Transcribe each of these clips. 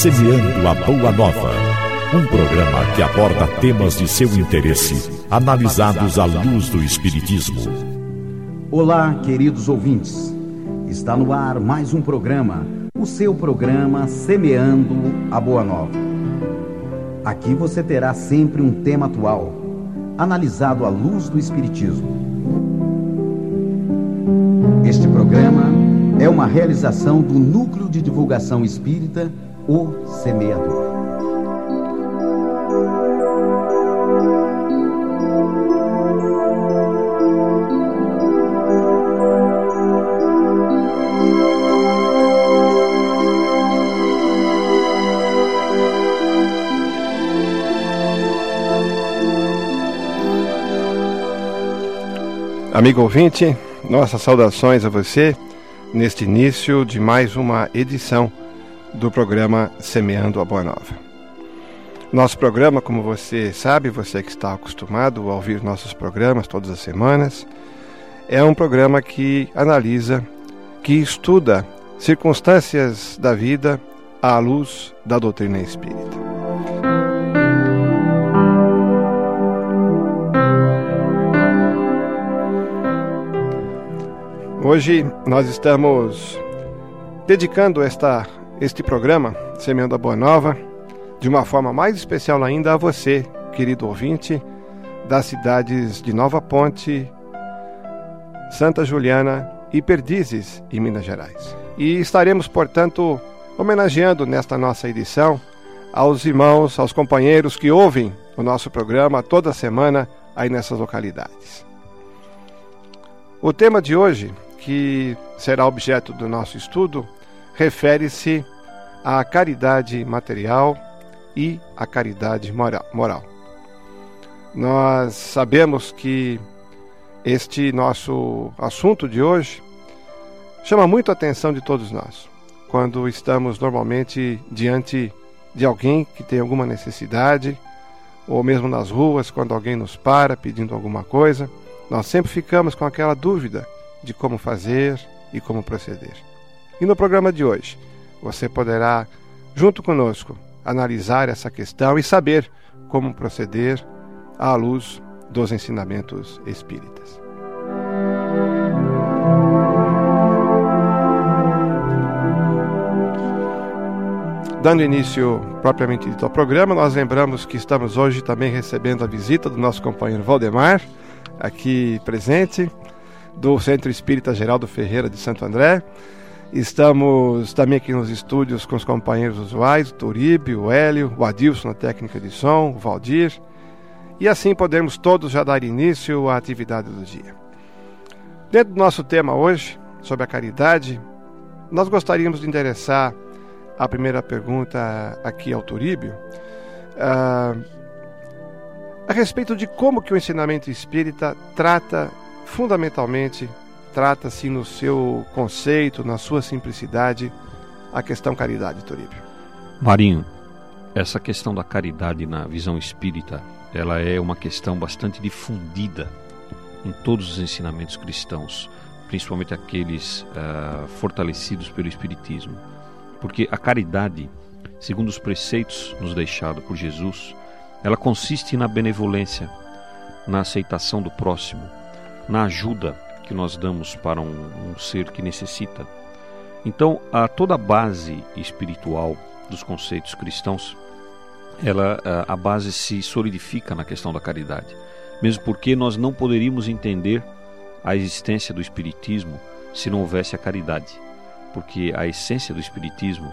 Semeando a Boa Nova. Um programa que aborda temas de seu interesse, analisados à luz do Espiritismo. Olá, queridos ouvintes. Está no ar mais um programa, o seu programa Semeando a Boa Nova. Aqui você terá sempre um tema atual, analisado à luz do Espiritismo. Este programa é uma realização do Núcleo de Divulgação Espírita, O Semeador. Amigo ouvinte, nossas saudações a você neste início de mais uma edição do programa Semeando a Boa Nova. Nosso programa, como você sabe, você que está acostumado a ouvir nossos programas todas as semanas, é um programa que analisa, que estuda circunstâncias da vida à luz da doutrina espírita. Hoje nós estamos dedicando esta, este programa, Semeando a Boa Nova, de uma forma mais especial ainda a você, querido ouvinte, das cidades de Nova Ponte, Santa Juliana e Perdizes, em Minas Gerais. E estaremos, portanto, homenageando nesta nossa edição aos irmãos, aos companheiros que ouvem o nosso programa toda semana aí nessas localidades. O tema de hoje que será objeto do nosso estudo refere-se à caridade material e à caridade moral. Nós sabemos que este nosso assunto de hoje chama muito a atenção de todos nós, quando estamos normalmente diante de alguém que tem alguma necessidade, ou mesmo nas ruas, quando alguém nos para pedindo alguma coisa, nós sempre ficamos com aquela dúvida de como fazer e como proceder. E no programa de hoje, você poderá, junto conosco, analisar essa questão e saber como proceder à luz dos ensinamentos espíritas. Dando início propriamente dito ao programa, nós lembramos que estamos hoje também recebendo a visita do nosso companheiro Valdemar, aqui presente do Centro Espírita Geraldo Ferreira de Santo André. Estamos também aqui nos estúdios com os companheiros usuais, o Turibe, o Hélio, o Adilson na técnica de som, o Valdir. E assim podemos todos já dar início à atividade do dia. Dentro do nosso tema hoje, sobre a caridade, nós gostaríamos de endereçar a primeira pergunta aqui ao Turíbio, uh, a respeito de como que o ensinamento espírita trata fundamentalmente trata-se no seu conceito, na sua simplicidade, a questão caridade, Toribio. Marinho, essa questão da caridade na visão espírita, ela é uma questão bastante difundida em todos os ensinamentos cristãos, principalmente aqueles uh, fortalecidos pelo Espiritismo. Porque a caridade, segundo os preceitos nos deixados por Jesus, ela consiste na benevolência, na aceitação do próximo, na ajuda que nós damos para um, um ser que necessita. Então, a toda a base espiritual dos conceitos cristãos, ela a base se solidifica na questão da caridade. Mesmo porque nós não poderíamos entender a existência do espiritismo se não houvesse a caridade, porque a essência do espiritismo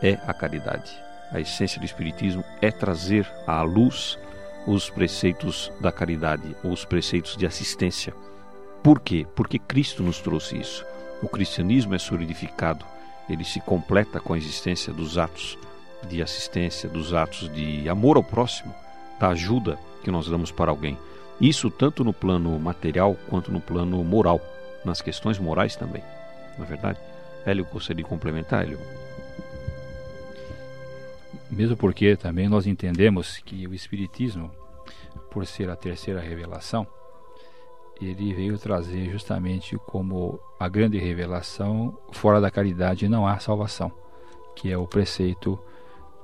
é a caridade. A essência do espiritismo é trazer à luz os preceitos da caridade, os preceitos de assistência por quê? Porque Cristo nos trouxe isso. O cristianismo é solidificado, ele se completa com a existência dos atos de assistência, dos atos de amor ao próximo, da ajuda que nós damos para alguém. Isso tanto no plano material quanto no plano moral, nas questões morais também. Não é verdade? Hélio, gostaria de complementar, Hélio? Mesmo porque também nós entendemos que o Espiritismo, por ser a terceira revelação, ele veio trazer justamente como a grande revelação: fora da caridade não há salvação, que é o preceito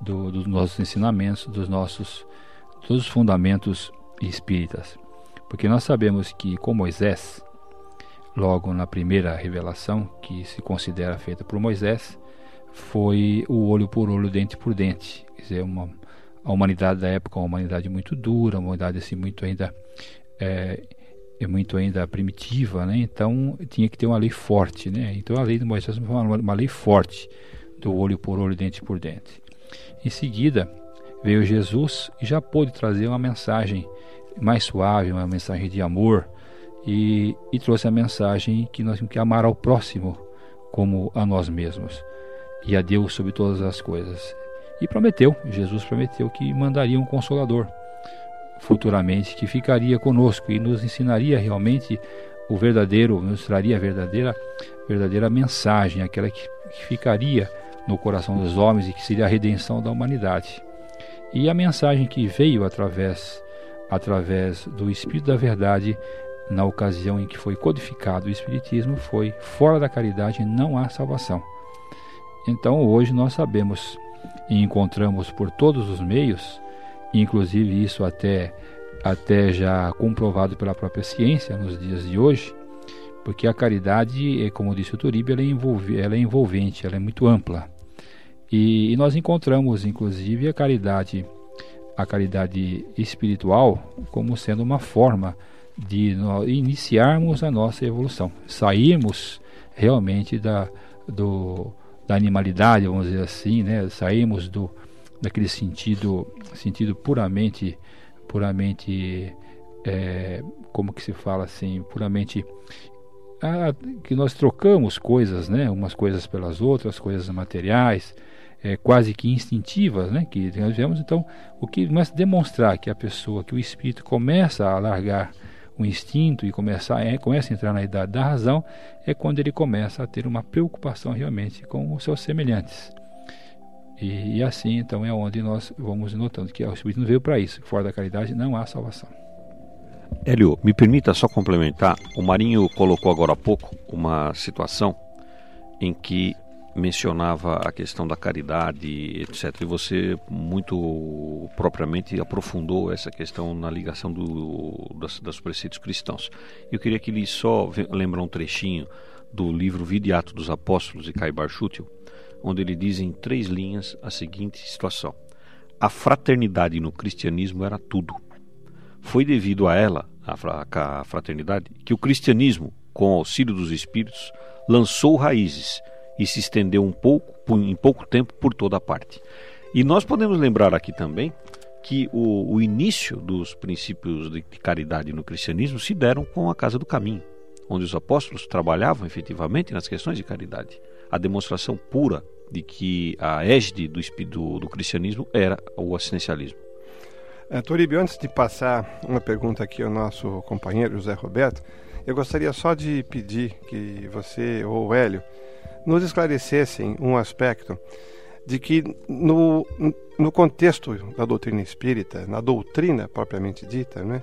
do, dos nossos ensinamentos, dos nossos todos os fundamentos espíritas. Porque nós sabemos que com Moisés, logo na primeira revelação que se considera feita por Moisés, foi o olho por olho, dente por dente. Quer dizer, uma, a humanidade da época, uma humanidade muito dura, uma humanidade assim muito ainda é, é muito ainda primitiva, né? Então tinha que ter uma lei forte, né? Então a lei de Moisés foi uma, uma lei forte do olho por olho, dente por dente. Em seguida veio Jesus e já pôde trazer uma mensagem mais suave, uma mensagem de amor e, e trouxe a mensagem que nós temos que amar ao próximo como a nós mesmos e a Deus sobre todas as coisas. E prometeu, Jesus prometeu que mandaria um consolador futuramente que ficaria conosco e nos ensinaria realmente o verdadeiro, nos traria a verdadeira, verdadeira mensagem, aquela que, que ficaria no coração dos homens e que seria a redenção da humanidade. E a mensagem que veio através através do Espírito da Verdade na ocasião em que foi codificado o Espiritismo foi fora da caridade não há salvação. Então hoje nós sabemos e encontramos por todos os meios, inclusive isso até até já comprovado pela própria ciência nos dias de hoje, porque a caridade, é, como disse o Turibe, ela é, envolve, ela é envolvente, ela é muito ampla. E, e nós encontramos, inclusive, a caridade, a caridade espiritual como sendo uma forma de iniciarmos a nossa evolução, sairmos realmente da, do, da animalidade, vamos dizer assim, né? sairmos do, daquele sentido, sentido puramente, puramente, é, como que se fala assim, puramente ah, que nós trocamos coisas, né? Umas coisas pelas outras, coisas materiais, é, quase que instintivas, né? Que nós vemos então o que a demonstrar que a pessoa, que o espírito começa a largar o instinto e começar, é, começa a entrar na idade da razão, é quando ele começa a ter uma preocupação realmente com os seus semelhantes. E, e assim, então, é onde nós vamos notando que o não veio para isso. Fora da caridade não há salvação. Hélio, me permita só complementar. O Marinho colocou agora há pouco uma situação em que mencionava a questão da caridade, etc. E você muito propriamente aprofundou essa questão na ligação do, das, dos preceitos cristãos. Eu queria que ele só lembrar um trechinho do livro Vidiato dos Apóstolos de Caibar Schutel, onde ele diz em três linhas a seguinte situação: A fraternidade no cristianismo era tudo. Foi devido a ela, a fraternidade, que o cristianismo, com o auxílio dos espíritos, lançou raízes e se estendeu um pouco, em pouco tempo por toda a parte. E nós podemos lembrar aqui também que o, o início dos princípios de caridade no cristianismo se deram com a Casa do Caminho, onde os apóstolos trabalhavam efetivamente nas questões de caridade. A demonstração pura de que a égide do, do, do cristianismo era o assistencialismo. É, Toribio, antes de passar uma pergunta aqui ao nosso companheiro José Roberto, eu gostaria só de pedir que você ou o Hélio nos esclarecessem um aspecto de que no, no contexto da doutrina espírita, na doutrina propriamente dita, né,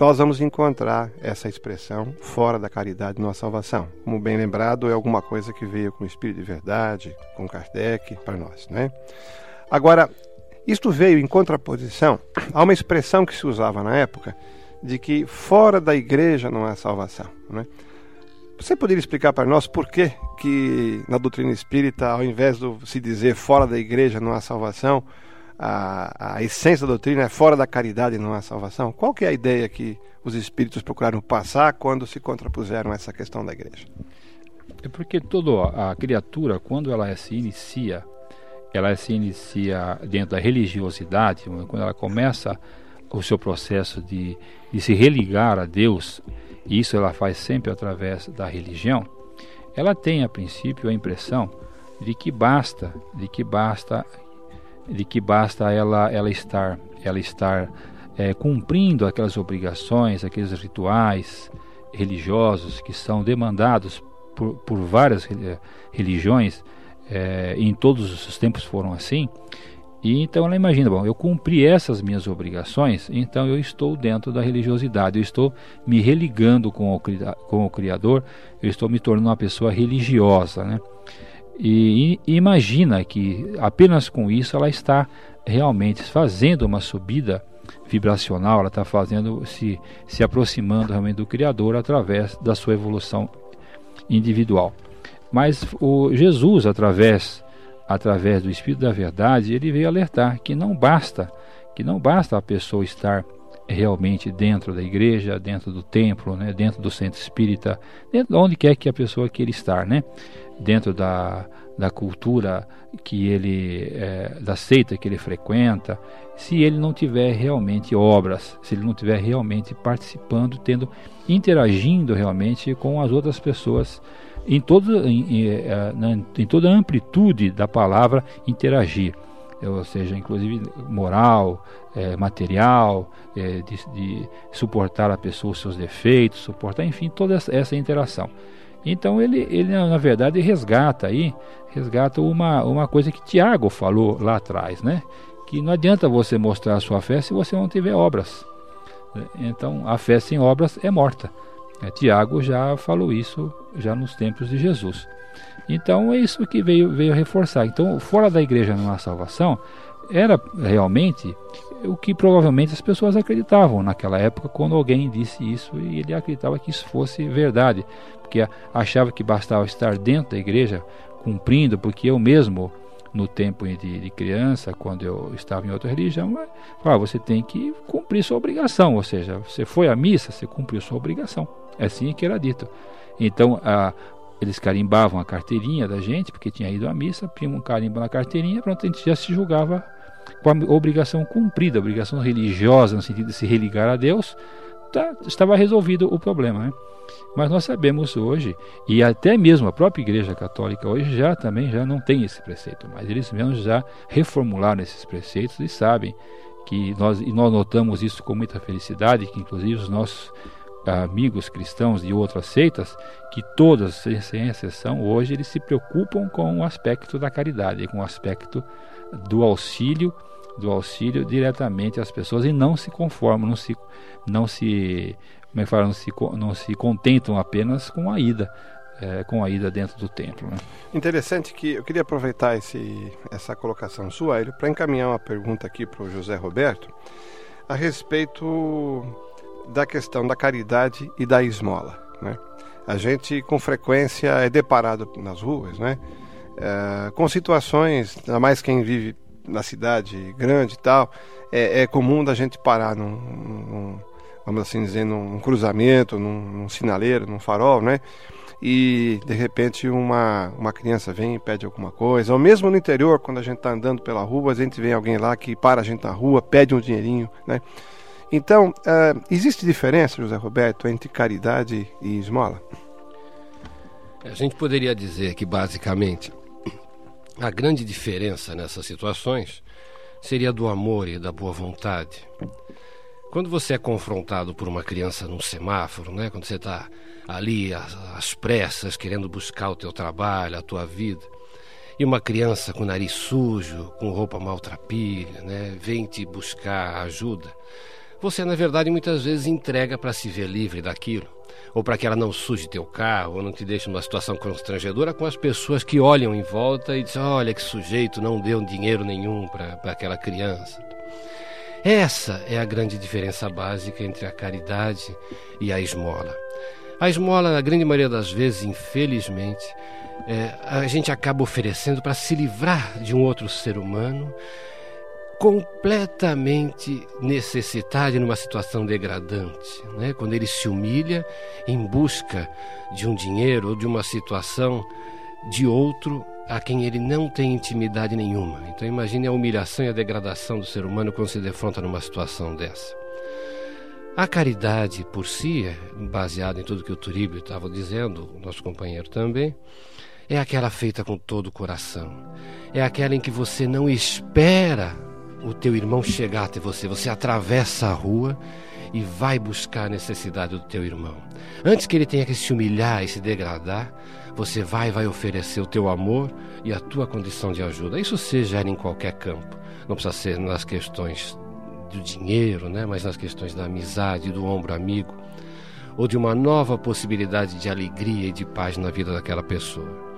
nós vamos encontrar essa expressão fora da caridade há salvação. Como bem lembrado, é alguma coisa que veio com o Espírito de Verdade, com Kardec, para nós. Né? Agora, isto veio em contraposição a uma expressão que se usava na época de que fora da igreja não há salvação. Né? Você poderia explicar para nós por que, que na doutrina espírita, ao invés de se dizer fora da igreja não há salvação, a, a essência da doutrina é fora da caridade não há salvação? Qual que é a ideia que os espíritos procuraram passar quando se contrapuseram a essa questão da igreja? É porque toda a criatura, quando ela se inicia, ela se inicia dentro da religiosidade, quando ela começa o seu processo de, de se religar a Deus, e isso ela faz sempre através da religião, ela tem a princípio a impressão de que basta, de que basta, de que basta ela, ela estar, ela estar é, cumprindo aquelas obrigações, aqueles rituais religiosos que são demandados por, por várias religiões, é, em todos os tempos foram assim, e então ela imagina, bom, eu cumpri essas minhas obrigações, então eu estou dentro da religiosidade, eu estou me religando com o, com o Criador, eu estou me tornando uma pessoa religiosa, né? E, imagina que apenas com isso ela está realmente fazendo uma subida vibracional, ela está fazendo se, se aproximando realmente do Criador através da sua evolução individual. Mas o Jesus, através através do Espírito da Verdade, ele veio alertar que não basta, que não basta a pessoa estar realmente dentro da igreja, dentro do templo, né, dentro do centro espírita, dentro de onde quer que a pessoa queira estar, né, dentro da, da cultura que ele, é, da seita que ele frequenta, se ele não tiver realmente obras, se ele não tiver realmente participando, tendo, interagindo realmente com as outras pessoas em, todo, em, em, é, em toda a amplitude da palavra interagir, ou seja, inclusive moral, é, material, é, de, de, suportar a pessoa os seus defeitos, suportar, enfim, toda essa interação. Então ele, ele na verdade resgata aí, resgata uma, uma coisa que Tiago falou lá atrás, né? Que não adianta você mostrar a sua fé se você não tiver obras. Então a fé sem obras é morta. É, Tiago já falou isso já nos tempos de Jesus. Então é isso que veio, veio reforçar. Então, fora da igreja não há salvação, era realmente o que provavelmente as pessoas acreditavam naquela época quando alguém disse isso e ele acreditava que isso fosse verdade, porque achava que bastava estar dentro da igreja cumprindo, porque eu mesmo no tempo de, de criança, quando eu estava em outra religião, ah, você tem que cumprir sua obrigação, ou seja, você foi à missa, você cumpriu sua obrigação. É assim que era dito. Então, a, eles carimbavam a carteirinha da gente, porque tinha ido à missa, punham um carimbo na carteirinha, pronto, a gente já se julgava com a obrigação cumprida, a obrigação religiosa, no sentido de se religar a Deus, tá, estava resolvido o problema. Né? Mas nós sabemos hoje, e até mesmo a própria Igreja Católica hoje já também já não tem esse preceito, mas eles mesmos já reformularam esses preceitos e sabem que nós, e nós notamos isso com muita felicidade, que inclusive os nossos amigos cristãos de outras seitas, que todas, sem exceção, hoje eles se preocupam com o aspecto da caridade, com o aspecto do auxílio, do auxílio diretamente às pessoas e não se conformam, não se, não se, como é que fala, não se, não se contentam apenas com a ida, é, com a ida dentro do templo. Né? Interessante que eu queria aproveitar esse, essa colocação sua, para encaminhar uma pergunta aqui para o José Roberto a respeito da questão da caridade e da esmola. Né? A gente com frequência é deparado nas ruas, né? É, com situações, ainda mais quem vive na cidade grande e tal, é, é comum da gente parar num, num, vamos assim dizer, num cruzamento, num, num sinaleiro, num farol, né? E de repente uma, uma criança vem e pede alguma coisa, ou mesmo no interior, quando a gente está andando pela rua, a gente vê alguém lá que para a gente na rua, pede um dinheirinho, né? Então, uh, existe diferença, José Roberto, entre caridade e esmola? A gente poderia dizer que, basicamente, a grande diferença nessas situações seria do amor e da boa vontade. Quando você é confrontado por uma criança num semáforo, né? quando você está ali às, às pressas, querendo buscar o teu trabalho, a tua vida, e uma criança com nariz sujo, com roupa maltrapilha, né? vem te buscar ajuda, você, na verdade, muitas vezes entrega para se ver livre daquilo, ou para que ela não suje teu carro, ou não te deixe numa situação constrangedora com as pessoas que olham em volta e dizem: olha que sujeito, não deu dinheiro nenhum para aquela criança. Essa é a grande diferença básica entre a caridade e a esmola. A esmola, na grande maioria das vezes, infelizmente, é, a gente acaba oferecendo para se livrar de um outro ser humano completamente necessitado numa situação degradante, né? quando ele se humilha em busca de um dinheiro ou de uma situação de outro a quem ele não tem intimidade nenhuma. Então imagine a humilhação e a degradação do ser humano quando se defronta numa situação dessa. A caridade por si, baseada em tudo que o Turíbio estava dizendo, o nosso companheiro também, é aquela feita com todo o coração. É aquela em que você não espera o teu irmão chegar até você, você atravessa a rua e vai buscar a necessidade do teu irmão. Antes que ele tenha que se humilhar e se degradar, você vai vai oferecer o teu amor e a tua condição de ajuda. Isso seja em qualquer campo. Não precisa ser nas questões do dinheiro, né? mas nas questões da amizade, do ombro amigo, ou de uma nova possibilidade de alegria e de paz na vida daquela pessoa.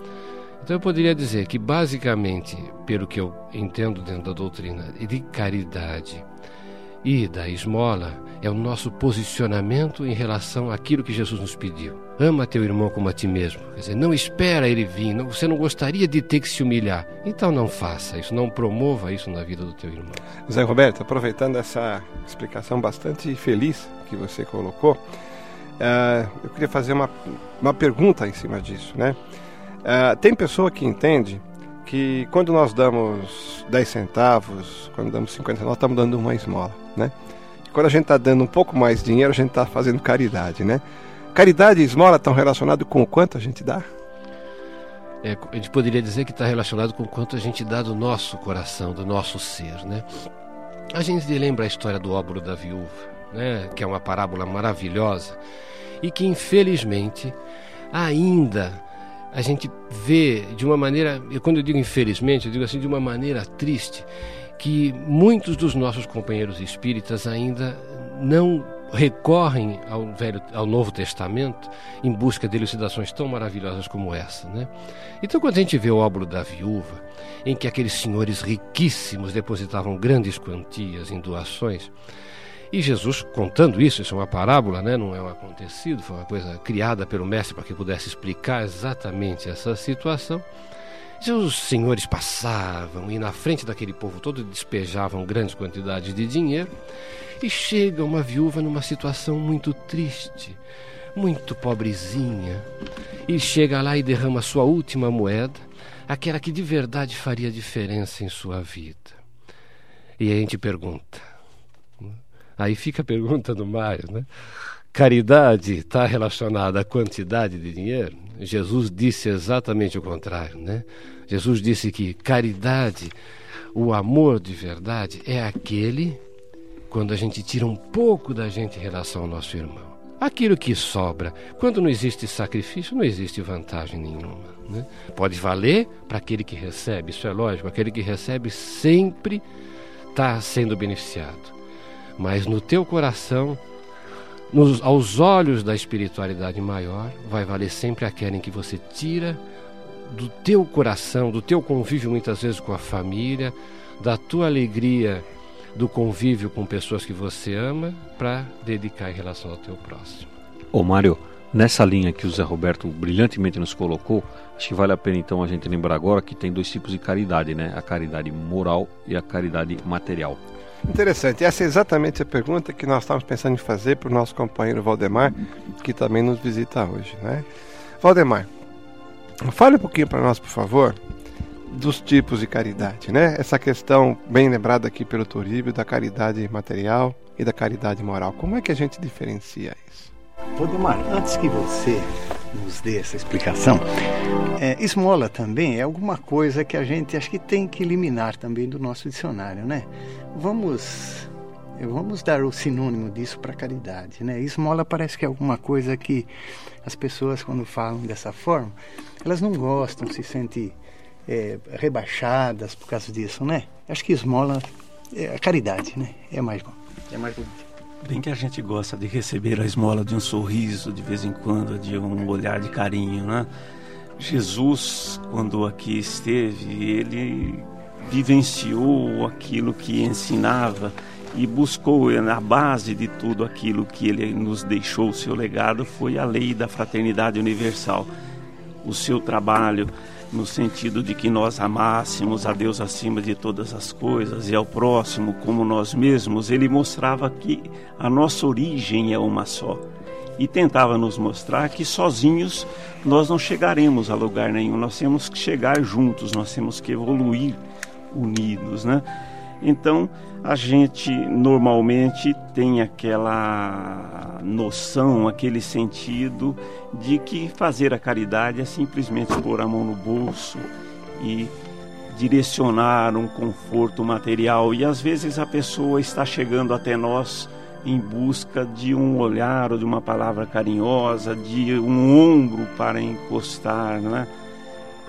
Então eu poderia dizer que, basicamente, pelo que eu entendo dentro da doutrina de caridade e da esmola, é o nosso posicionamento em relação àquilo que Jesus nos pediu. Ama teu irmão como a ti mesmo. Quer dizer, não espera ele vir, não, você não gostaria de ter que se humilhar. Então não faça isso, não promova isso na vida do teu irmão. Zé Roberto, aproveitando essa explicação bastante feliz que você colocou, uh, eu queria fazer uma, uma pergunta em cima disso, né? Uh, tem pessoa que entende que quando nós damos 10 centavos, quando damos 50 centavos, nós estamos dando uma esmola, né? Quando a gente está dando um pouco mais de dinheiro, a gente está fazendo caridade, né? Caridade e esmola estão relacionados com o quanto a gente dá? É, a gente poderia dizer que está relacionado com o quanto a gente dá do nosso coração, do nosso ser, né? A gente lembra a história do óbolo da viúva, né? Que é uma parábola maravilhosa e que infelizmente ainda a gente vê de uma maneira, e quando eu digo infelizmente, eu digo assim de uma maneira triste, que muitos dos nossos companheiros espíritas ainda não recorrem ao, velho, ao Novo Testamento em busca de elucidações tão maravilhosas como essa. Né? Então, quando a gente vê o óbolo da viúva, em que aqueles senhores riquíssimos depositavam grandes quantias em doações, e Jesus contando isso, isso é uma parábola, né? não é um acontecido, foi uma coisa criada pelo mestre para que pudesse explicar exatamente essa situação. Os senhores passavam e na frente daquele povo todo despejavam grandes quantidades de dinheiro e chega uma viúva numa situação muito triste, muito pobrezinha, e chega lá e derrama sua última moeda, aquela que de verdade faria diferença em sua vida. E a gente pergunta, aí fica a pergunta do Mário, né? Caridade está relacionada à quantidade de dinheiro? Jesus disse exatamente o contrário, né? Jesus disse que caridade, o amor de verdade, é aquele quando a gente tira um pouco da gente em relação ao nosso irmão. Aquilo que sobra, quando não existe sacrifício, não existe vantagem nenhuma. Né? Pode valer para aquele que recebe, isso é lógico, aquele que recebe sempre está sendo beneficiado. Mas no teu coração, nos, aos olhos da espiritualidade maior, vai valer sempre aquela em que você tira do teu coração, do teu convívio muitas vezes com a família, da tua alegria do convívio com pessoas que você ama para dedicar em relação ao teu próximo. Ô Mário, nessa linha que o Zé Roberto brilhantemente nos colocou, acho que vale a pena então a gente lembrar agora que tem dois tipos de caridade, né? A caridade moral e a caridade material. Interessante. Essa é exatamente a pergunta que nós estávamos pensando em fazer para o nosso companheiro Valdemar, que também nos visita hoje, né? Valdemar, fale um pouquinho para nós, por favor, dos tipos de caridade, né? Essa questão bem lembrada aqui pelo Toribio da caridade material e da caridade moral. Como é que a gente diferencia isso? Valdemar, antes que você nos dê essa explicação, é, esmola também é alguma coisa que a gente acho que tem que eliminar também do nosso dicionário, né? Vamos vamos dar o sinônimo disso para caridade, né? Esmola parece que é alguma coisa que as pessoas quando falam dessa forma, elas não gostam, se sentem é, rebaixadas por causa disso, né? Acho que esmola é a caridade, né? É mais bom, é mais bonito. Bem que a gente gosta de receber a esmola de um sorriso de vez em quando, de um olhar de carinho, né? Jesus, quando aqui esteve, ele vivenciou aquilo que ensinava e buscou na base de tudo aquilo que ele nos deixou, o seu legado foi a lei da fraternidade universal. O seu trabalho no sentido de que nós amássemos a Deus acima de todas as coisas e ao próximo como nós mesmos, ele mostrava que a nossa origem é uma só. E tentava nos mostrar que sozinhos nós não chegaremos a lugar nenhum, nós temos que chegar juntos, nós temos que evoluir unidos, né? Então, a gente normalmente tem aquela noção, aquele sentido de que fazer a caridade é simplesmente pôr a mão no bolso e direcionar um conforto material. E às vezes a pessoa está chegando até nós em busca de um olhar ou de uma palavra carinhosa, de um ombro para encostar, né?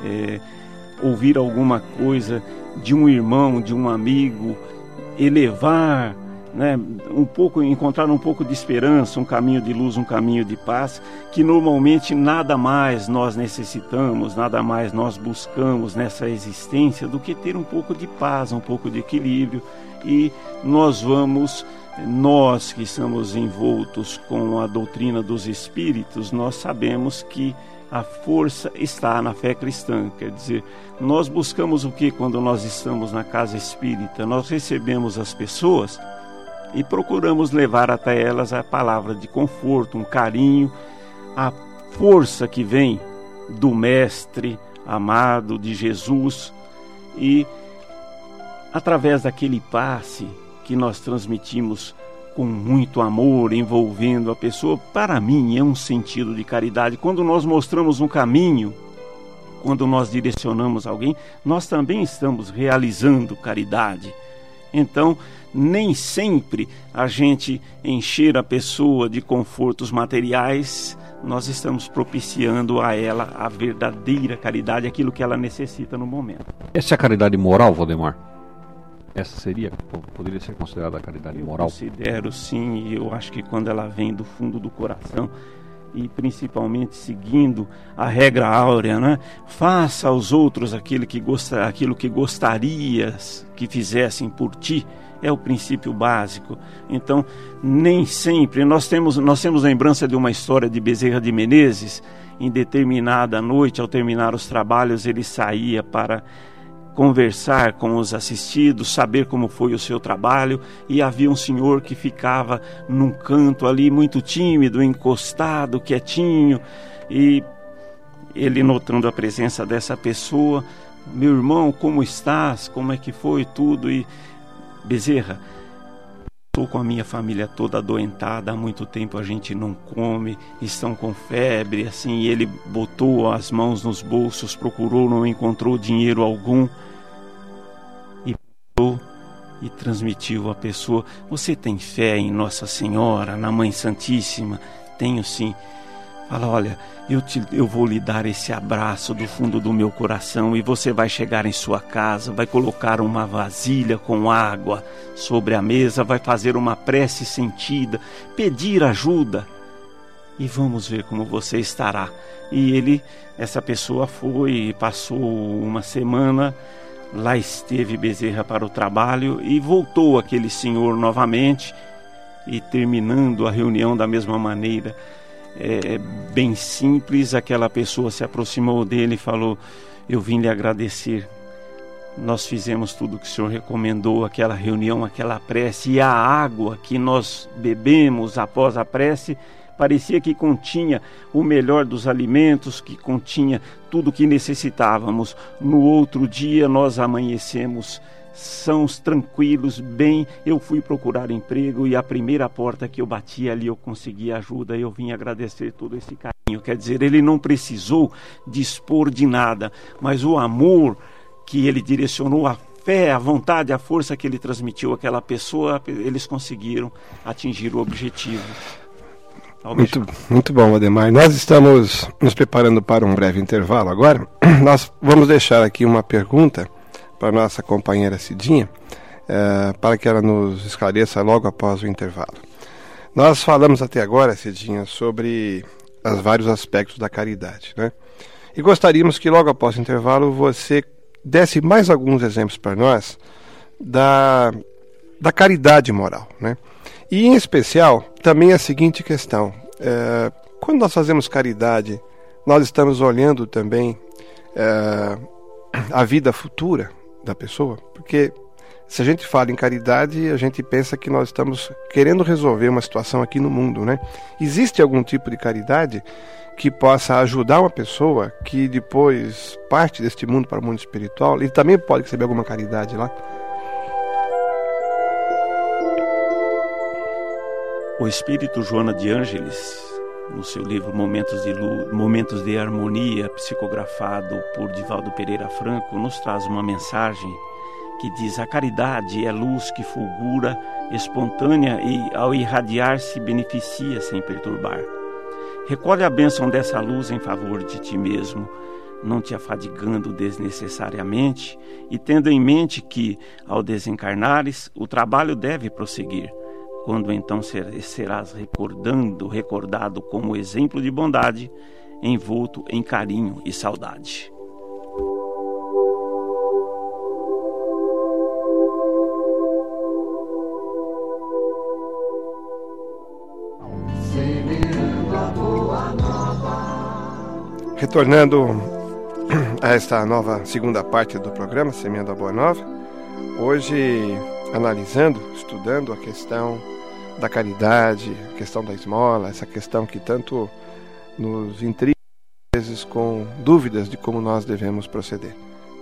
É, ouvir alguma coisa de um irmão, de um amigo, elevar né, um pouco encontrar um pouco de esperança, um caminho de luz, um caminho de paz, que normalmente nada mais nós necessitamos, nada mais nós buscamos nessa existência do que ter um pouco de paz, um pouco de equilíbrio. E nós vamos nós que estamos envoltos com a doutrina dos espíritos, nós sabemos que a força está na fé cristã. Quer dizer, nós buscamos o que quando nós estamos na casa espírita? Nós recebemos as pessoas e procuramos levar até elas a palavra de conforto, um carinho, a força que vem do Mestre amado, de Jesus, e através daquele passe que nós transmitimos com muito amor, envolvendo a pessoa, para mim é um sentido de caridade. Quando nós mostramos um caminho, quando nós direcionamos alguém, nós também estamos realizando caridade. Então, nem sempre a gente encher a pessoa de confortos materiais, nós estamos propiciando a ela a verdadeira caridade, aquilo que ela necessita no momento. Essa é a caridade moral, Valdemar? Essa seria, poderia ser considerada a caridade eu moral? Eu considero sim, e eu acho que quando ela vem do fundo do coração, e principalmente seguindo a regra áurea, né? Faça aos outros aquilo que, gosta, aquilo que gostarias que fizessem por ti. É o princípio básico. Então, nem sempre nós temos nós temos lembrança de uma história de Bezerra de Menezes. Em determinada noite, ao terminar os trabalhos, ele saía para conversar com os assistidos, saber como foi o seu trabalho, e havia um senhor que ficava num canto ali muito tímido, encostado, quietinho, e ele notando a presença dessa pessoa, meu irmão, como estás? Como é que foi tudo? E Bezerra, estou com a minha família toda adoentada, há muito tempo a gente não come, estão com febre, assim, ele botou as mãos nos bolsos, procurou, não encontrou dinheiro algum e transmitiu à pessoa: Você tem fé em Nossa Senhora, na Mãe Santíssima? Tenho sim. Fala: Olha, eu, te, eu vou lhe dar esse abraço do fundo do meu coração e você vai chegar em sua casa, vai colocar uma vasilha com água sobre a mesa, vai fazer uma prece sentida, pedir ajuda e vamos ver como você estará. E ele, essa pessoa foi, passou uma semana Lá esteve Bezerra para o trabalho e voltou aquele senhor novamente e terminando a reunião da mesma maneira, é, bem simples, aquela pessoa se aproximou dele e falou: Eu vim lhe agradecer. Nós fizemos tudo o que o senhor recomendou, aquela reunião, aquela prece, e a água que nós bebemos após a prece parecia que continha o melhor dos alimentos, que continha tudo o que necessitávamos. No outro dia nós amanhecemos sãos, tranquilos, bem. Eu fui procurar emprego e a primeira porta que eu bati ali eu consegui ajuda. Eu vim agradecer todo esse carinho. Quer dizer, ele não precisou dispor de nada, mas o amor que ele direcionou, a fé, a vontade, a força que ele transmitiu àquela pessoa, eles conseguiram atingir o objetivo. Muito, muito bom, Ademar. Nós estamos nos preparando para um breve intervalo agora. Nós vamos deixar aqui uma pergunta para nossa companheira Cidinha, é, para que ela nos esclareça logo após o intervalo. Nós falamos até agora, Cidinha, sobre os vários aspectos da caridade, né? E gostaríamos que logo após o intervalo você desse mais alguns exemplos para nós da, da caridade moral, né? E em especial, também a seguinte questão: é, quando nós fazemos caridade, nós estamos olhando também é, a vida futura da pessoa, porque se a gente fala em caridade, a gente pensa que nós estamos querendo resolver uma situação aqui no mundo, né? Existe algum tipo de caridade que possa ajudar uma pessoa que depois parte deste mundo para o mundo espiritual? Ele também pode receber alguma caridade lá? O espírito Joana de Ângeles, no seu livro Momentos de, Luz, Momentos de Harmonia, psicografado por Divaldo Pereira Franco, nos traz uma mensagem que diz: A caridade é luz que fulgura, espontânea e, ao irradiar-se, beneficia sem perturbar. Recolhe a bênção dessa luz em favor de ti mesmo, não te afadigando desnecessariamente e tendo em mente que, ao desencarnares, o trabalho deve prosseguir quando então serás recordando, recordado como exemplo de bondade, envolto em carinho e saudade. Retornando a esta nova segunda parte do programa Semeando a Boa Nova, hoje analisando, estudando a questão da caridade, a questão da esmola, essa questão que tanto nos intriga às vezes com dúvidas de como nós devemos proceder.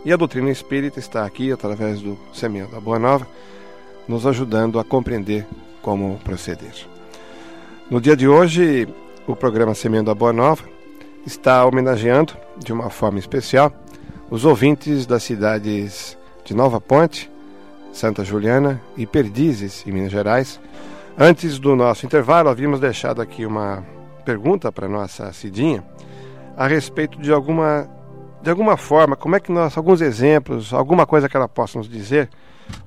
E a doutrina espírita está aqui através do Semeando a Boa Nova, nos ajudando a compreender como proceder. No dia de hoje, o programa Semeando a Boa Nova está homenageando, de uma forma especial, os ouvintes das cidades de Nova Ponte, Santa Juliana e Perdizes, em Minas Gerais. Antes do nosso intervalo, havíamos deixado aqui uma pergunta para nossa Cidinha a respeito de alguma de alguma forma, como é que nós, alguns exemplos, alguma coisa que ela possa nos dizer,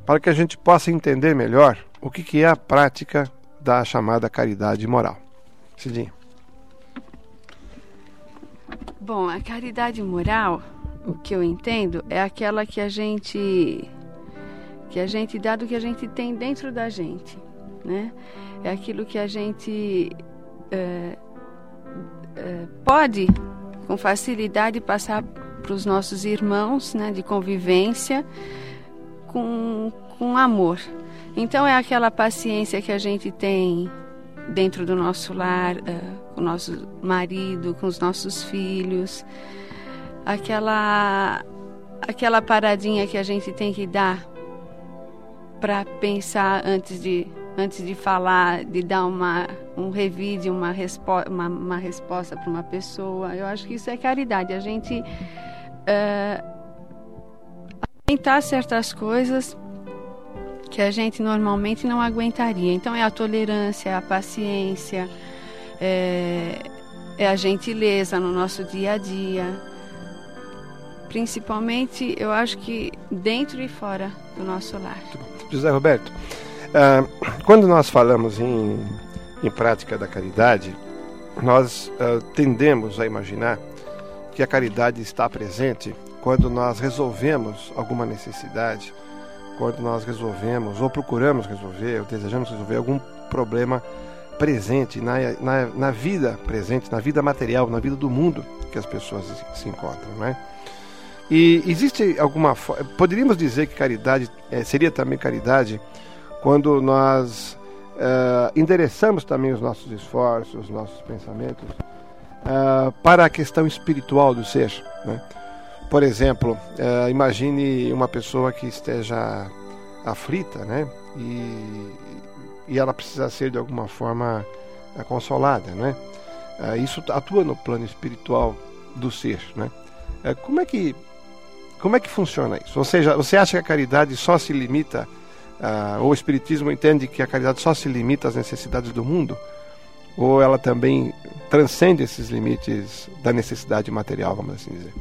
para que a gente possa entender melhor o que, que é a prática da chamada caridade moral. Cidinha. Bom, a caridade moral, o que eu entendo, é aquela que a gente que a gente dá do que a gente tem dentro da gente, né? É aquilo que a gente é, é, pode com facilidade passar para os nossos irmãos, né? De convivência com com amor. Então é aquela paciência que a gente tem dentro do nosso lar, uh, com o nosso marido, com os nossos filhos, aquela aquela paradinha que a gente tem que dar para pensar antes de antes de falar, de dar uma um revide, uma, respo uma, uma resposta para uma pessoa. Eu acho que isso é caridade. A gente uh, aguentar certas coisas que a gente normalmente não aguentaria. Então é a tolerância, é a paciência, é, é a gentileza no nosso dia a dia. Principalmente, eu acho que dentro e fora do nosso lar. José Roberto, uh, quando nós falamos em, em prática da caridade, nós uh, tendemos a imaginar que a caridade está presente quando nós resolvemos alguma necessidade quando nós resolvemos, ou procuramos resolver, ou desejamos resolver algum problema presente na, na, na, vida presente, na vida material, na vida do mundo que as pessoas se encontram, né? E existe alguma poderíamos dizer que caridade é, seria também caridade quando nós uh, endereçamos também os nossos esforços, os nossos pensamentos uh, para a questão espiritual do ser, né? Por exemplo, uh, imagine uma pessoa que esteja aflita, né? E, e ela precisa ser de alguma forma consolada, né? Isso atua no plano espiritual do ser, né? como é que como é que funciona isso? Ou seja, você acha que a caridade só se limita, ou o espiritismo entende que a caridade só se limita às necessidades do mundo? Ou ela também transcende esses limites da necessidade material, vamos assim dizer?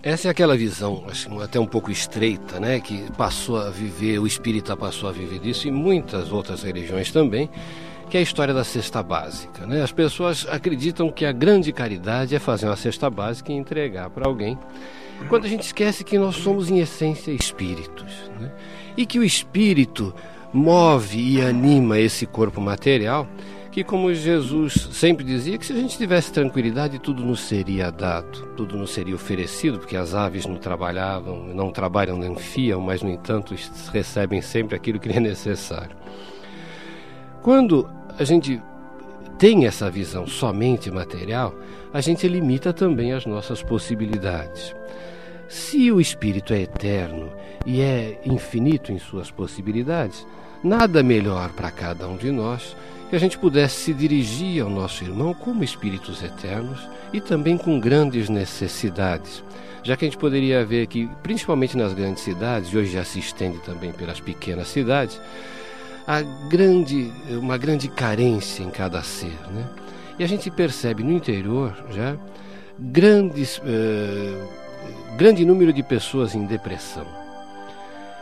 Essa é aquela visão, até um pouco estreita, né, que passou a viver, o espírita passou a viver disso e muitas outras religiões também, que é a história da cesta básica. Né? As pessoas acreditam que a grande caridade é fazer uma cesta básica e entregar para alguém, quando a gente esquece que nós somos, em essência, espíritos. Né? E que o espírito move e anima esse corpo material que, como Jesus sempre dizia, que se a gente tivesse tranquilidade, tudo nos seria dado, tudo nos seria oferecido, porque as aves não trabalhavam, não trabalham nem fiam, mas, no entanto, recebem sempre aquilo que lhe é necessário. Quando a gente tem essa visão somente material, a gente limita também as nossas possibilidades. Se o espírito é eterno e é infinito em suas possibilidades, nada melhor para cada um de nós que a gente pudesse se dirigir ao nosso irmão como espíritos eternos e também com grandes necessidades. Já que a gente poderia ver que, principalmente nas grandes cidades, e hoje já se estende também pelas pequenas cidades, há grande, uma grande carência em cada ser. Né? E a gente percebe no interior já grandes, uh, grande número de pessoas em depressão.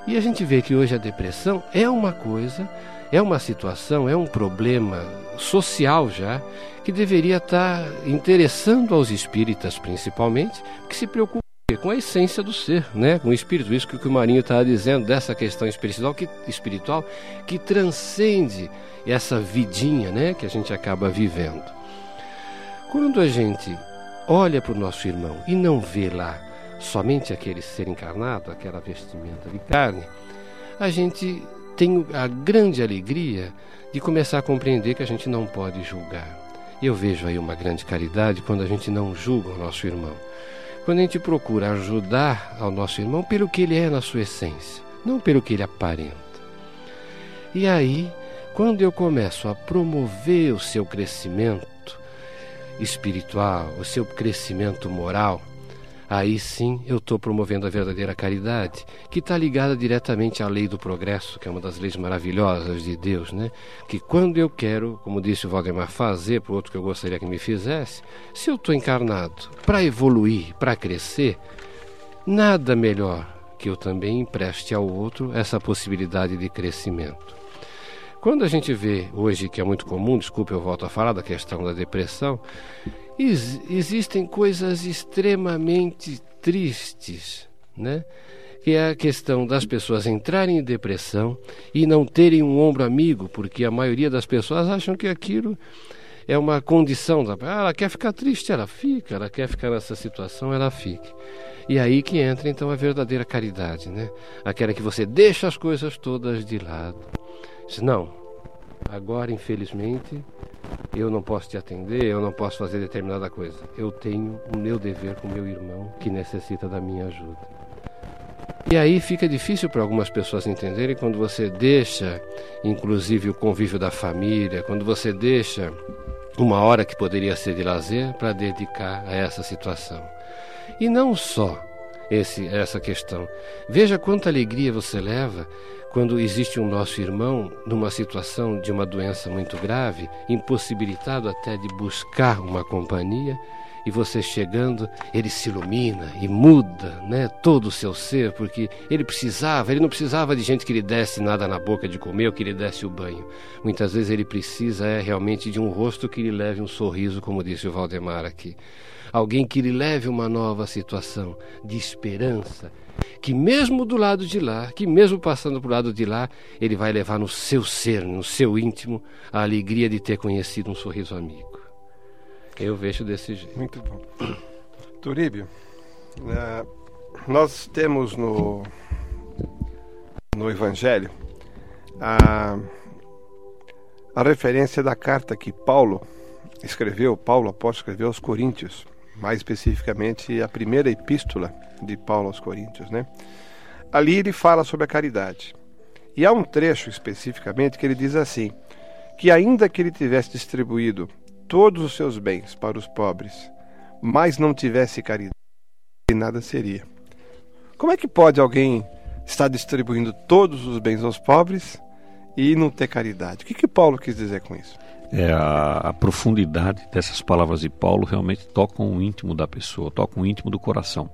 E a gente vê que hoje a depressão é uma coisa, é uma situação, é um problema social já, que deveria estar interessando aos espíritas principalmente, que se preocupam com a essência do ser, né? com o espírito. Isso que o Marinho estava dizendo, dessa questão espiritual que, espiritual que transcende essa vidinha né? que a gente acaba vivendo. Quando a gente olha para o nosso irmão e não vê lá somente aquele ser encarnado, aquela vestimenta de carne, a gente tem a grande alegria de começar a compreender que a gente não pode julgar. Eu vejo aí uma grande caridade quando a gente não julga o nosso irmão. Quando a gente procura ajudar ao nosso irmão pelo que ele é na sua essência, não pelo que ele aparenta. E aí, quando eu começo a promover o seu crescimento espiritual, o seu crescimento moral, aí sim eu estou promovendo a verdadeira caridade, que está ligada diretamente à lei do progresso, que é uma das leis maravilhosas de Deus, né? Que quando eu quero, como disse o Valdemar, fazer para o outro que eu gostaria que me fizesse, se eu estou encarnado para evoluir, para crescer, nada melhor que eu também empreste ao outro essa possibilidade de crescimento. Quando a gente vê hoje, que é muito comum, desculpe, eu volto a falar da questão da depressão, Ex existem coisas extremamente tristes, né? que é a questão das pessoas entrarem em depressão e não terem um ombro amigo, porque a maioria das pessoas acham que aquilo é uma condição da ah, ela quer ficar triste, ela fica, ela quer ficar nessa situação, ela fica. E aí que entra então a verdadeira caridade, né? Aquela que você deixa as coisas todas de lado. Diz, não, agora infelizmente eu não posso te atender, eu não posso fazer determinada coisa. Eu tenho o meu dever com meu irmão que necessita da minha ajuda. E aí fica difícil para algumas pessoas entenderem quando você deixa, inclusive, o convívio da família, quando você deixa uma hora que poderia ser de lazer para dedicar a essa situação. E não só esse, essa questão. Veja quanta alegria você leva quando existe um nosso irmão numa situação de uma doença muito grave, impossibilitado até de buscar uma companhia, e você chegando, ele se ilumina e muda, né, todo o seu ser, porque ele precisava, ele não precisava de gente que lhe desse nada na boca de comer ou que lhe desse o banho. Muitas vezes ele precisa é realmente de um rosto que lhe leve um sorriso, como disse o Valdemar aqui. Alguém que lhe leve uma nova situação de esperança, que mesmo do lado de lá, que mesmo passando para o lado de lá, ele vai levar no seu ser, no seu íntimo, a alegria de ter conhecido um sorriso amigo. Eu vejo desse jeito. Muito bom. Turíbio, uh, nós temos no, no Evangelho a, a referência da carta que Paulo escreveu, Paulo apóstolo escreveu aos Coríntios, mais especificamente a primeira epístola de Paulo aos Coríntios, né? Ali ele fala sobre a caridade. E há um trecho especificamente que ele diz assim: que ainda que ele tivesse distribuído todos os seus bens para os pobres, mas não tivesse caridade, nada seria. Como é que pode alguém estar distribuindo todos os bens aos pobres e não ter caridade? O que, que Paulo quis dizer com isso? É, a, a, profundidade dessas palavras de Paulo realmente tocam o íntimo da pessoa, tocam o íntimo do coração.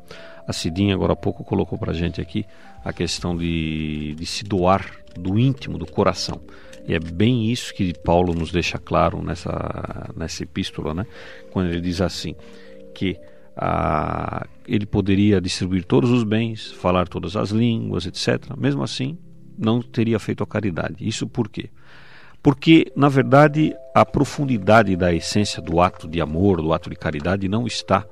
A Cidinha agora há pouco colocou para a gente aqui a questão de, de se doar do íntimo, do coração. E é bem isso que Paulo nos deixa claro nessa, nessa epístola, né? quando ele diz assim, que ele poderia distribuir todos os bens, falar todas as línguas, etc. Mesmo assim, não teria feito a caridade. Isso por quê? Porque, na verdade, a profundidade da essência do ato de amor, do ato de caridade, não está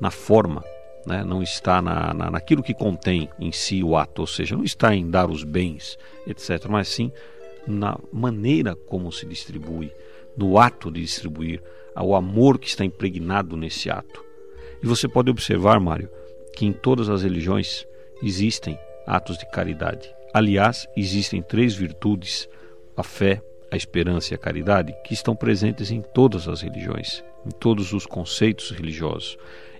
na forma né? não está na, na, naquilo que contém em si o ato, ou seja, não está em dar os bens, etc., mas sim na maneira como se distribui, no ato de distribuir, ao amor que está impregnado nesse ato. E você pode observar, Mário, que em todas as religiões existem atos de caridade. Aliás, existem três virtudes: a fé, a esperança e a caridade, que estão presentes em todas as religiões, em todos os conceitos religiosos.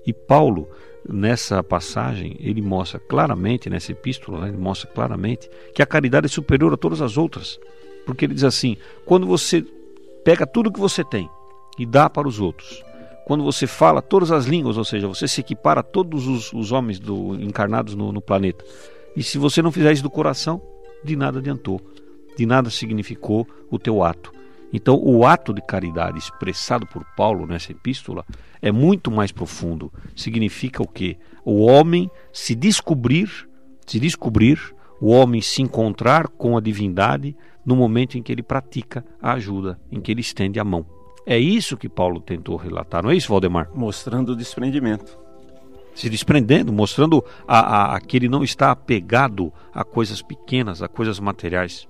E Paulo nessa passagem, ele mostra claramente, nessa epístola, né, ele mostra claramente que a caridade é superior a todas as outras. Porque ele diz assim: quando você pega tudo que você tem e dá para os outros, quando você fala todas as línguas, ou seja, você se equipara a todos os, os homens do, encarnados no, no planeta, E se você não fizer isso do coração, de nada adiantou, de nada significou o teu ato. Então, o ato de caridade expressado por Paulo nessa epístola é muito mais profundo. Significa o quê? O homem se descobrir, se descobrir, o homem se encontrar com a divindade no momento em que ele pratica a ajuda, em que ele estende a mão. É isso que Paulo tentou relatar, não é isso, Valdemar? Mostrando o desprendimento. Se desprendendo, mostrando a, a, a que ele não está apegado a coisas pequenas, a coisas materiais.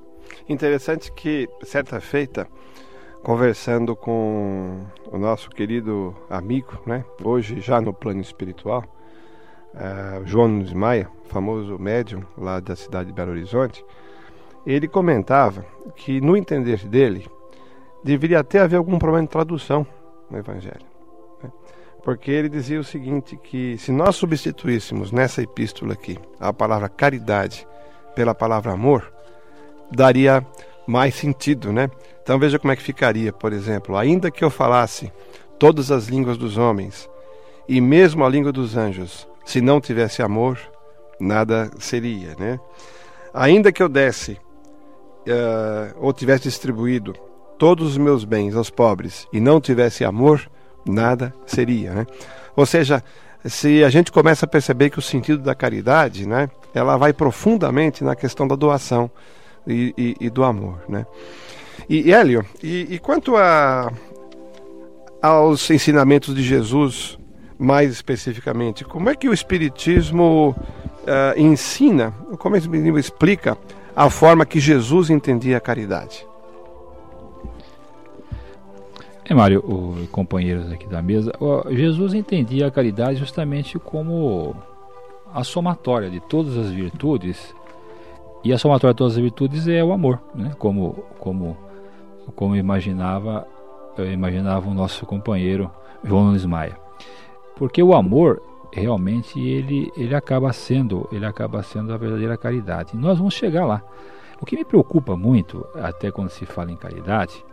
Interessante que, certa feita, conversando com o nosso querido amigo, né, hoje já no plano espiritual, uh, João Nunes Maia, famoso médium lá da cidade de Belo Horizonte, ele comentava que, no entender dele, deveria até haver algum problema de tradução no Evangelho. Né? Porque ele dizia o seguinte, que se nós substituíssemos nessa epístola aqui a palavra caridade pela palavra amor, daria mais sentido, né? Então veja como é que ficaria, por exemplo, ainda que eu falasse todas as línguas dos homens e mesmo a língua dos anjos, se não tivesse amor, nada seria, né? Ainda que eu desse uh, ou tivesse distribuído todos os meus bens aos pobres e não tivesse amor, nada seria, né? Ou seja, se a gente começa a perceber que o sentido da caridade, né, ela vai profundamente na questão da doação e, e, e do amor, né? E, Hélio, e, e quanto a, aos ensinamentos de Jesus, mais especificamente, como é que o Espiritismo uh, ensina, como é que o Espiritismo explica a forma que Jesus entendia a caridade? É, Mário, o, companheiros aqui da mesa, Jesus entendia a caridade justamente como a somatória de todas as virtudes e a somatória de todas as virtudes é o amor, né? como, como, como imaginava, imaginava o nosso companheiro João Nunes Maia. Porque o amor realmente ele, ele acaba sendo ele acaba sendo a verdadeira caridade. Nós vamos chegar lá. O que me preocupa muito, até quando se fala em caridade,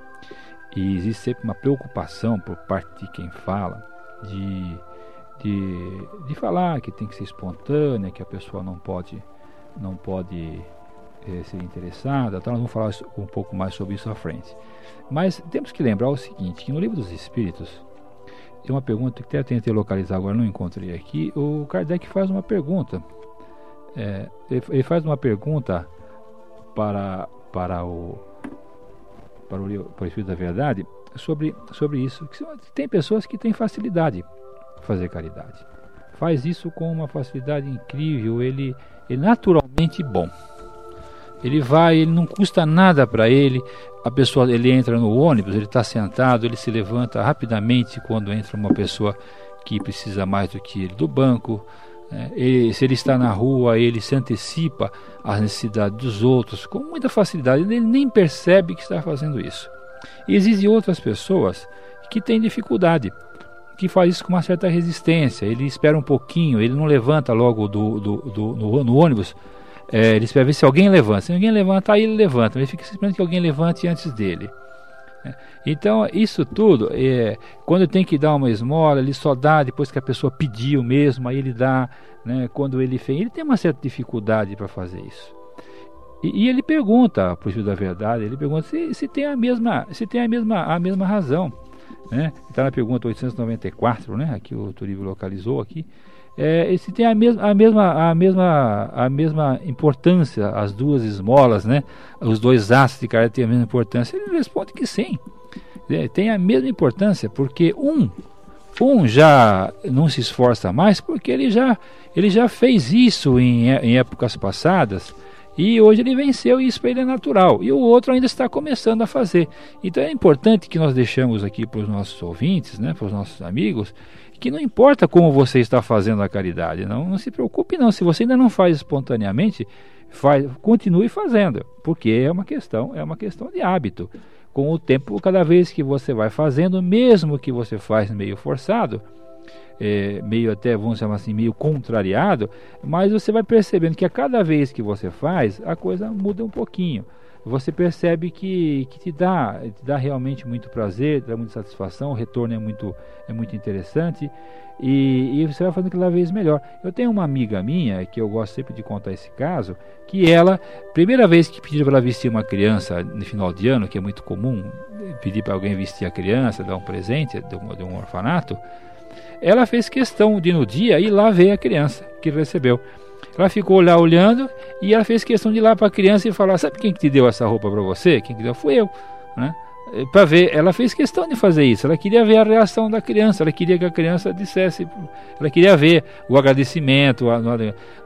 e existe sempre uma preocupação por parte de quem fala de, de, de falar que tem que ser espontânea, que a pessoa não pode não pode é, ser interessada, então nós vamos falar um pouco mais sobre isso à frente. Mas temos que lembrar o seguinte, que no livro dos Espíritos, tem uma pergunta que até tentei localizar agora, não encontrei aqui, o Kardec faz uma pergunta, é, ele faz uma pergunta para, para o para o, para o Espírito da Verdade sobre, sobre isso. Tem pessoas que têm facilidade de fazer caridade. Faz isso com uma facilidade incrível, ele é naturalmente bom. Ele vai, ele não custa nada para ele. A pessoa, ele entra no ônibus, ele está sentado, ele se levanta rapidamente quando entra uma pessoa que precisa mais do que ele do banco. É, ele, se ele está na rua, ele se antecipa às necessidades dos outros com muita facilidade. Ele nem percebe que está fazendo isso. E existem outras pessoas que têm dificuldade, que faz isso com uma certa resistência. Ele espera um pouquinho, ele não levanta logo do, do, do no, no ônibus é, ele espera ver se alguém levanta. Se alguém levanta, aí ele levanta. Ele fica esperando que alguém levante antes dele. É. Então, isso tudo, é, quando tem que dar uma esmola, ele só dá depois que a pessoa pediu mesmo, aí ele dá, né, quando ele fez. Ele tem uma certa dificuldade para fazer isso. E, e, ele pergunta, por da verdade, ele pergunta se, se, tem a mesma, se tem a mesma, a mesma razão. Né? Está na pergunta 894, né? aqui o Turibio localizou aqui é, se tem a mesma, a, mesma, a, mesma, a mesma importância, as duas esmolas, né? os dois astros de cara têm a mesma importância, ele responde que sim. É, tem a mesma importância, porque um, um já não se esforça mais, porque ele já, ele já fez isso em, em épocas passadas, e hoje ele venceu e isso para ele é natural. E o outro ainda está começando a fazer. Então é importante que nós deixamos aqui para os nossos ouvintes, né, para os nossos amigos, que não importa como você está fazendo a caridade, não, não se preocupe não. Se você ainda não faz espontaneamente, faz, continue fazendo, porque é uma questão, é uma questão de hábito. Com o tempo, cada vez que você vai fazendo, mesmo que você faz meio forçado, é, meio até, vamos chamar assim, meio contrariado, mas você vai percebendo que a cada vez que você faz, a coisa muda um pouquinho. Você percebe que, que te, dá, te dá realmente muito prazer, te dá muita satisfação, o retorno é muito, é muito interessante e, e, você vai fazendo cada vez melhor. Eu tenho uma amiga minha, que eu gosto sempre de contar esse caso, que ela, primeira vez que pediu para ela vestir uma criança no final de ano, que é muito comum, pedir para alguém vestir a criança, dar um presente de um, de um orfanato, ela fez questão de no dia ir lá ver a criança que recebeu. Ela ficou lá olhando e ela fez questão de ir lá para a criança e falar: Sabe quem que te deu essa roupa para você? Quem que deu? Fui eu. Né? Para ver, ela fez questão de fazer isso. Ela queria ver a reação da criança. Ela queria que a criança dissesse. Ela queria ver o agradecimento.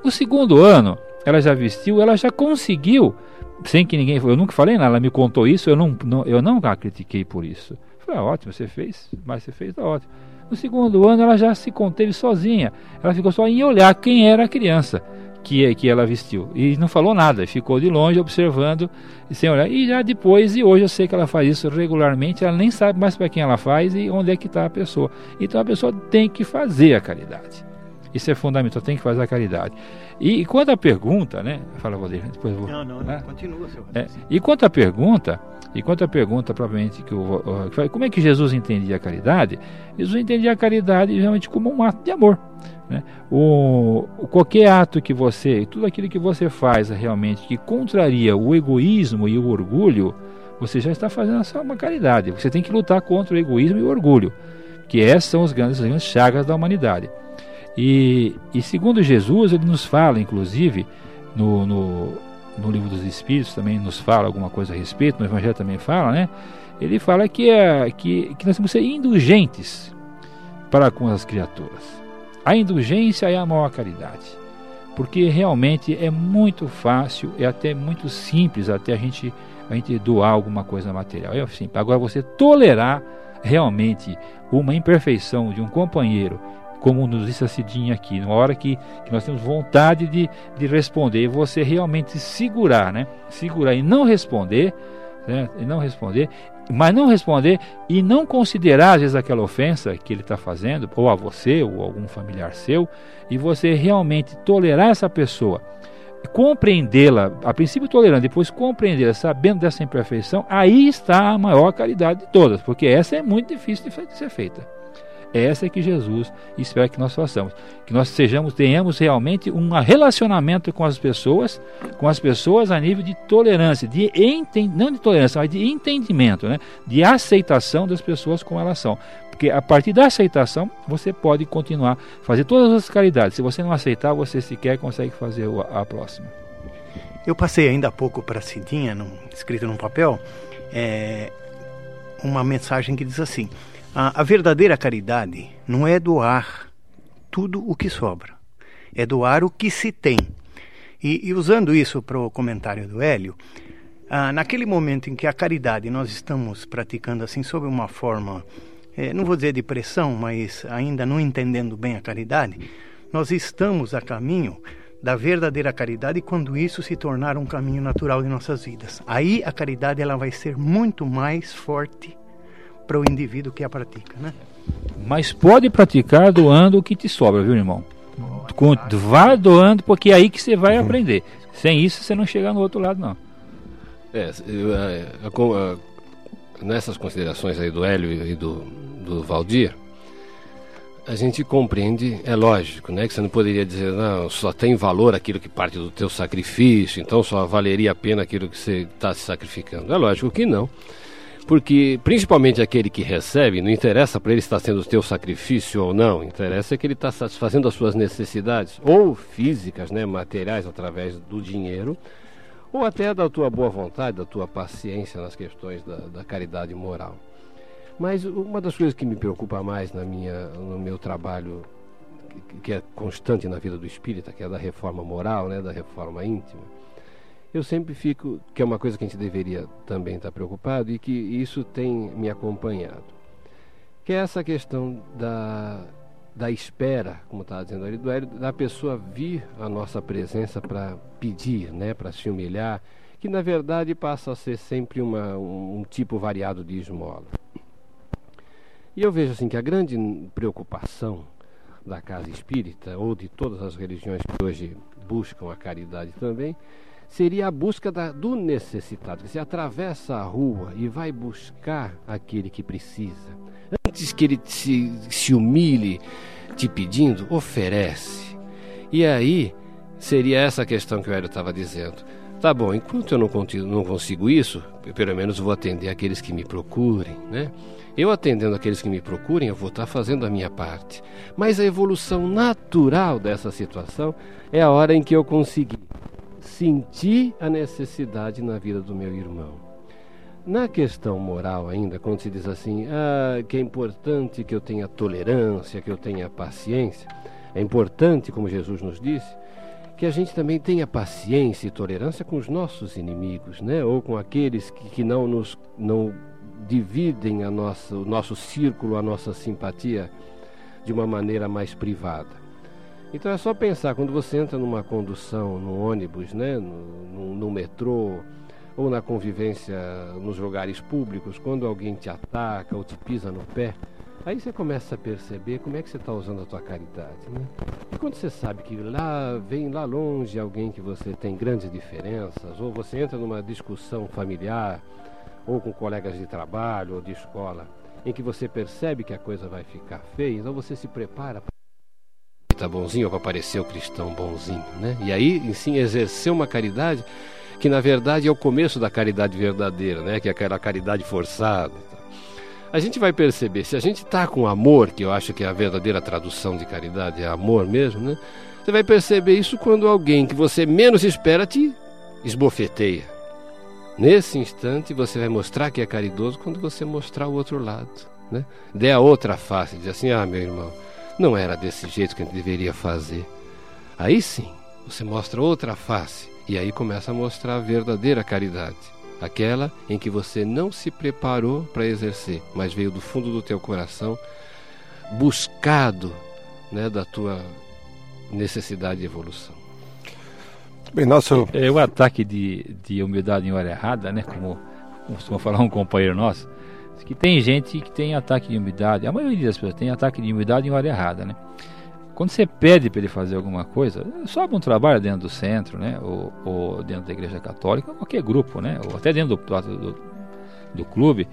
No segundo ano, ela já vestiu, ela já conseguiu, sem que ninguém. Eu nunca falei nada, ela me contou isso, eu não, não, eu não a critiquei por isso. Falei, ah, ótimo, você fez, mas você fez, tá ótimo. No segundo ano, ela já se conteve sozinha. Ela ficou só em olhar quem era a criança que, que ela vestiu. E não falou nada, ficou de longe observando e sem olhar. E já depois, e hoje eu sei que ela faz isso regularmente, ela nem sabe mais para quem ela faz e onde é que está a pessoa. Então a pessoa tem que fazer a caridade. Isso é fundamental, tem que fazer a caridade. E, e quanto à pergunta, né? Fala, Valdir, depois eu vou. Não, não, né? continua, seu é, E quanto à pergunta, e quanto à pergunta, provavelmente, que o, como é que Jesus entendia a caridade? Jesus entendia a caridade realmente como um ato de amor. Né? O, qualquer ato que você, tudo aquilo que você faz realmente que contraria o egoísmo e o orgulho, você já está fazendo uma caridade. Você tem que lutar contra o egoísmo e o orgulho, que essas são as grandes, as grandes chagas da humanidade. E, e, segundo Jesus, ele nos fala, inclusive, no, no, no, livro dos Espíritos também nos fala alguma coisa a respeito, no Evangelho também fala, né? Ele fala que, é, que, que nós temos que ser indulgentes para com as criaturas. A indulgência é a maior caridade, porque realmente é muito fácil, é até muito simples até a gente, a gente doar alguma coisa material. É simples. Agora, você tolerar realmente uma imperfeição de um companheiro, como nos disse a Cidinha aqui, na hora que, que nós temos vontade de, de responder, você realmente segurar, né? Segurar e não responder, né? e não responder, mas não responder e não considerar às vezes aquela ofensa que ele está fazendo, ou a você, ou a algum familiar seu, e você realmente tolerar essa pessoa, compreendê-la, a princípio tolerando, depois compreendê-la, sabendo dessa imperfeição, aí está a maior caridade de todas, porque essa é muito difícil de ser feita. Essa é que Jesus espera que nós façamos, que nós sejamos, tenhamos realmente um relacionamento com as pessoas, com as pessoas a nível de tolerância, de enten, não de tolerância, mas de entendimento, né? de aceitação das pessoas como elas são. Porque a partir da aceitação você pode continuar a fazer todas as caridades. Se você não aceitar, você sequer consegue fazer a, próxima. Eu passei ainda há pouco para a Cidinha, num, escrito num papel, é, uma mensagem que diz assim: a, a verdadeira caridade não é doar tudo o que sobra, é doar o que se tem. E, e usando isso para o comentário do Hélio, ah, naquele momento em que a caridade nós estamos praticando assim sob uma forma, eh, não vou dizer de pressão, mas ainda não entendendo bem a caridade, nós estamos a caminho da verdadeira caridade quando isso se tornar um caminho natural de nossas vidas. Aí a caridade ela vai ser muito mais forte para o indivíduo que a pratica, né? Mas pode praticar doando o que te sobra, viu, irmão? Com, vá doando, porque é aí que você vai uhum. aprender. Sem isso, você não chega no outro lado, não. É, eu, eu, nessas considerações aí do Hélio e do, do Valdir, a gente compreende, é lógico, né, que você não poderia dizer, não, só tem valor aquilo que parte do teu sacrifício, então só valeria a pena aquilo que você está se sacrificando. É lógico que não. Porque, principalmente aquele que recebe, não interessa para ele estar sendo o teu sacrifício ou não, interessa que ele está satisfazendo as suas necessidades, ou físicas, né, materiais, através do dinheiro, ou até da tua boa vontade, da tua paciência nas questões da, da caridade moral. Mas uma das coisas que me preocupa mais na minha, no meu trabalho, que, que é constante na vida do espírita, que é da reforma moral, né, da reforma íntima, eu sempre fico, que é uma coisa que a gente deveria também estar preocupado e que isso tem me acompanhado, que é essa questão da, da espera, como estava dizendo ali, do, da pessoa vir à nossa presença para pedir, né, para se humilhar, que na verdade passa a ser sempre uma, um, um tipo variado de esmola. E eu vejo assim que a grande preocupação da casa espírita, ou de todas as religiões que hoje buscam a caridade também, seria a busca da, do necessitado. Você atravessa a rua e vai buscar aquele que precisa. Antes que ele se, se humilhe te pedindo, oferece. E aí seria essa questão que o Hélio estava dizendo. Tá bom, enquanto eu não não consigo isso, pelo menos vou atender aqueles que me procurem, né? Eu atendendo aqueles que me procurem, eu vou estar fazendo a minha parte. Mas a evolução natural dessa situação é a hora em que eu consegui sentir a necessidade na vida do meu irmão. Na questão moral ainda, quando se diz assim, ah, que é importante que eu tenha tolerância, que eu tenha paciência, é importante, como Jesus nos disse, que a gente também tenha paciência e tolerância com os nossos inimigos, né? ou com aqueles que, que não nos não dividem a nossa, o nosso círculo, a nossa simpatia de uma maneira mais privada. Então é só pensar, quando você entra numa condução, no ônibus, né? no, no, no metrô, ou na convivência nos lugares públicos, quando alguém te ataca ou te pisa no pé, Aí você começa a perceber como é que você está usando a tua caridade, né? E quando você sabe que lá vem lá longe alguém que você tem grandes diferenças, ou você entra numa discussão familiar, ou com colegas de trabalho ou de escola, em que você percebe que a coisa vai ficar feia, então você se prepara para tá bonzinho para parecer o cristão bonzinho, né? E aí, sim, exercer uma caridade que na verdade é o começo da caridade verdadeira, né? Que é aquela caridade forçada a gente vai perceber, se a gente está com amor, que eu acho que é a verdadeira tradução de caridade, é amor mesmo, né? Você vai perceber isso quando alguém que você menos espera te esbofeteia. Nesse instante você vai mostrar que é caridoso quando você mostrar o outro lado, né? Dê a outra face, diz assim: "Ah, meu irmão, não era desse jeito que a gente deveria fazer". Aí sim, você mostra outra face e aí começa a mostrar a verdadeira caridade aquela em que você não se preparou para exercer, mas veio do fundo do teu coração, buscado né, da tua necessidade de evolução. Bem, nosso... É, é o ataque de, de humildade em hora errada, né? Como costuma falar um companheiro nosso, que tem gente que tem ataque de humildade, a maioria das pessoas tem ataque de humildade em hora errada, né? Quando você pede para ele fazer alguma coisa, sobe um trabalho dentro do centro, né? Ou, ou, dentro da igreja católica, qualquer grupo, né? Ou até dentro do, do, do clube.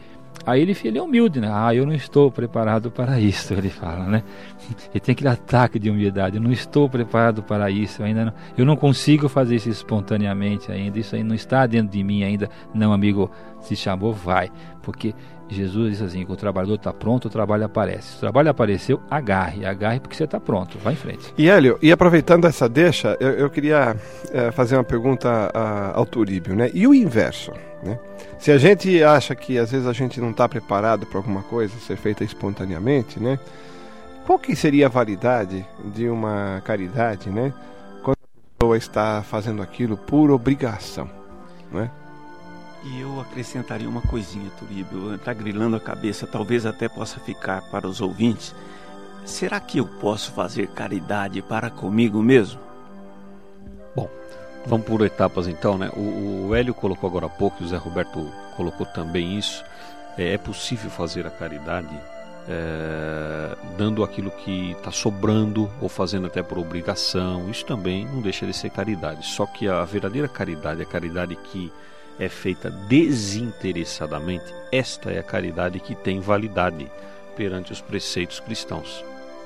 Aí ele, ele é humilde, né? Ah, eu não estou preparado para isso, ele fala, né? Ele tem aquele ataque de humildade. Eu não estou preparado para isso, ainda não, eu não consigo fazer isso espontaneamente ainda. Isso aí não está dentro de mim ainda. Não, amigo, se chamou, vai. Porque Jesus disse assim: que o trabalhador está pronto, o trabalho aparece. Se o trabalho apareceu, agarre, agarre porque você está pronto, vai em frente. E Hélio, e aproveitando essa deixa, eu, eu queria é, fazer uma pergunta a, ao Turíbio, né? E o inverso, né? Se a gente acha que às vezes a gente não está preparado para alguma coisa ser feita espontaneamente, né? Qual que seria a validade de uma caridade, né? Quando a pessoa está fazendo aquilo por obrigação, né? E eu acrescentaria uma coisinha, Turíbio. Está grilando a cabeça, talvez até possa ficar para os ouvintes. Será que eu posso fazer caridade para comigo mesmo? Bom, vamos por etapas então, né? O, o Hélio colocou agora há pouco, o Zé Roberto colocou também isso. É, é possível fazer a caridade é, dando aquilo que está sobrando ou fazendo até por obrigação. Isso também não deixa de ser caridade. Só que a verdadeira caridade, a caridade que é feita desinteressadamente, esta é a caridade que tem validade perante os preceitos cristãos.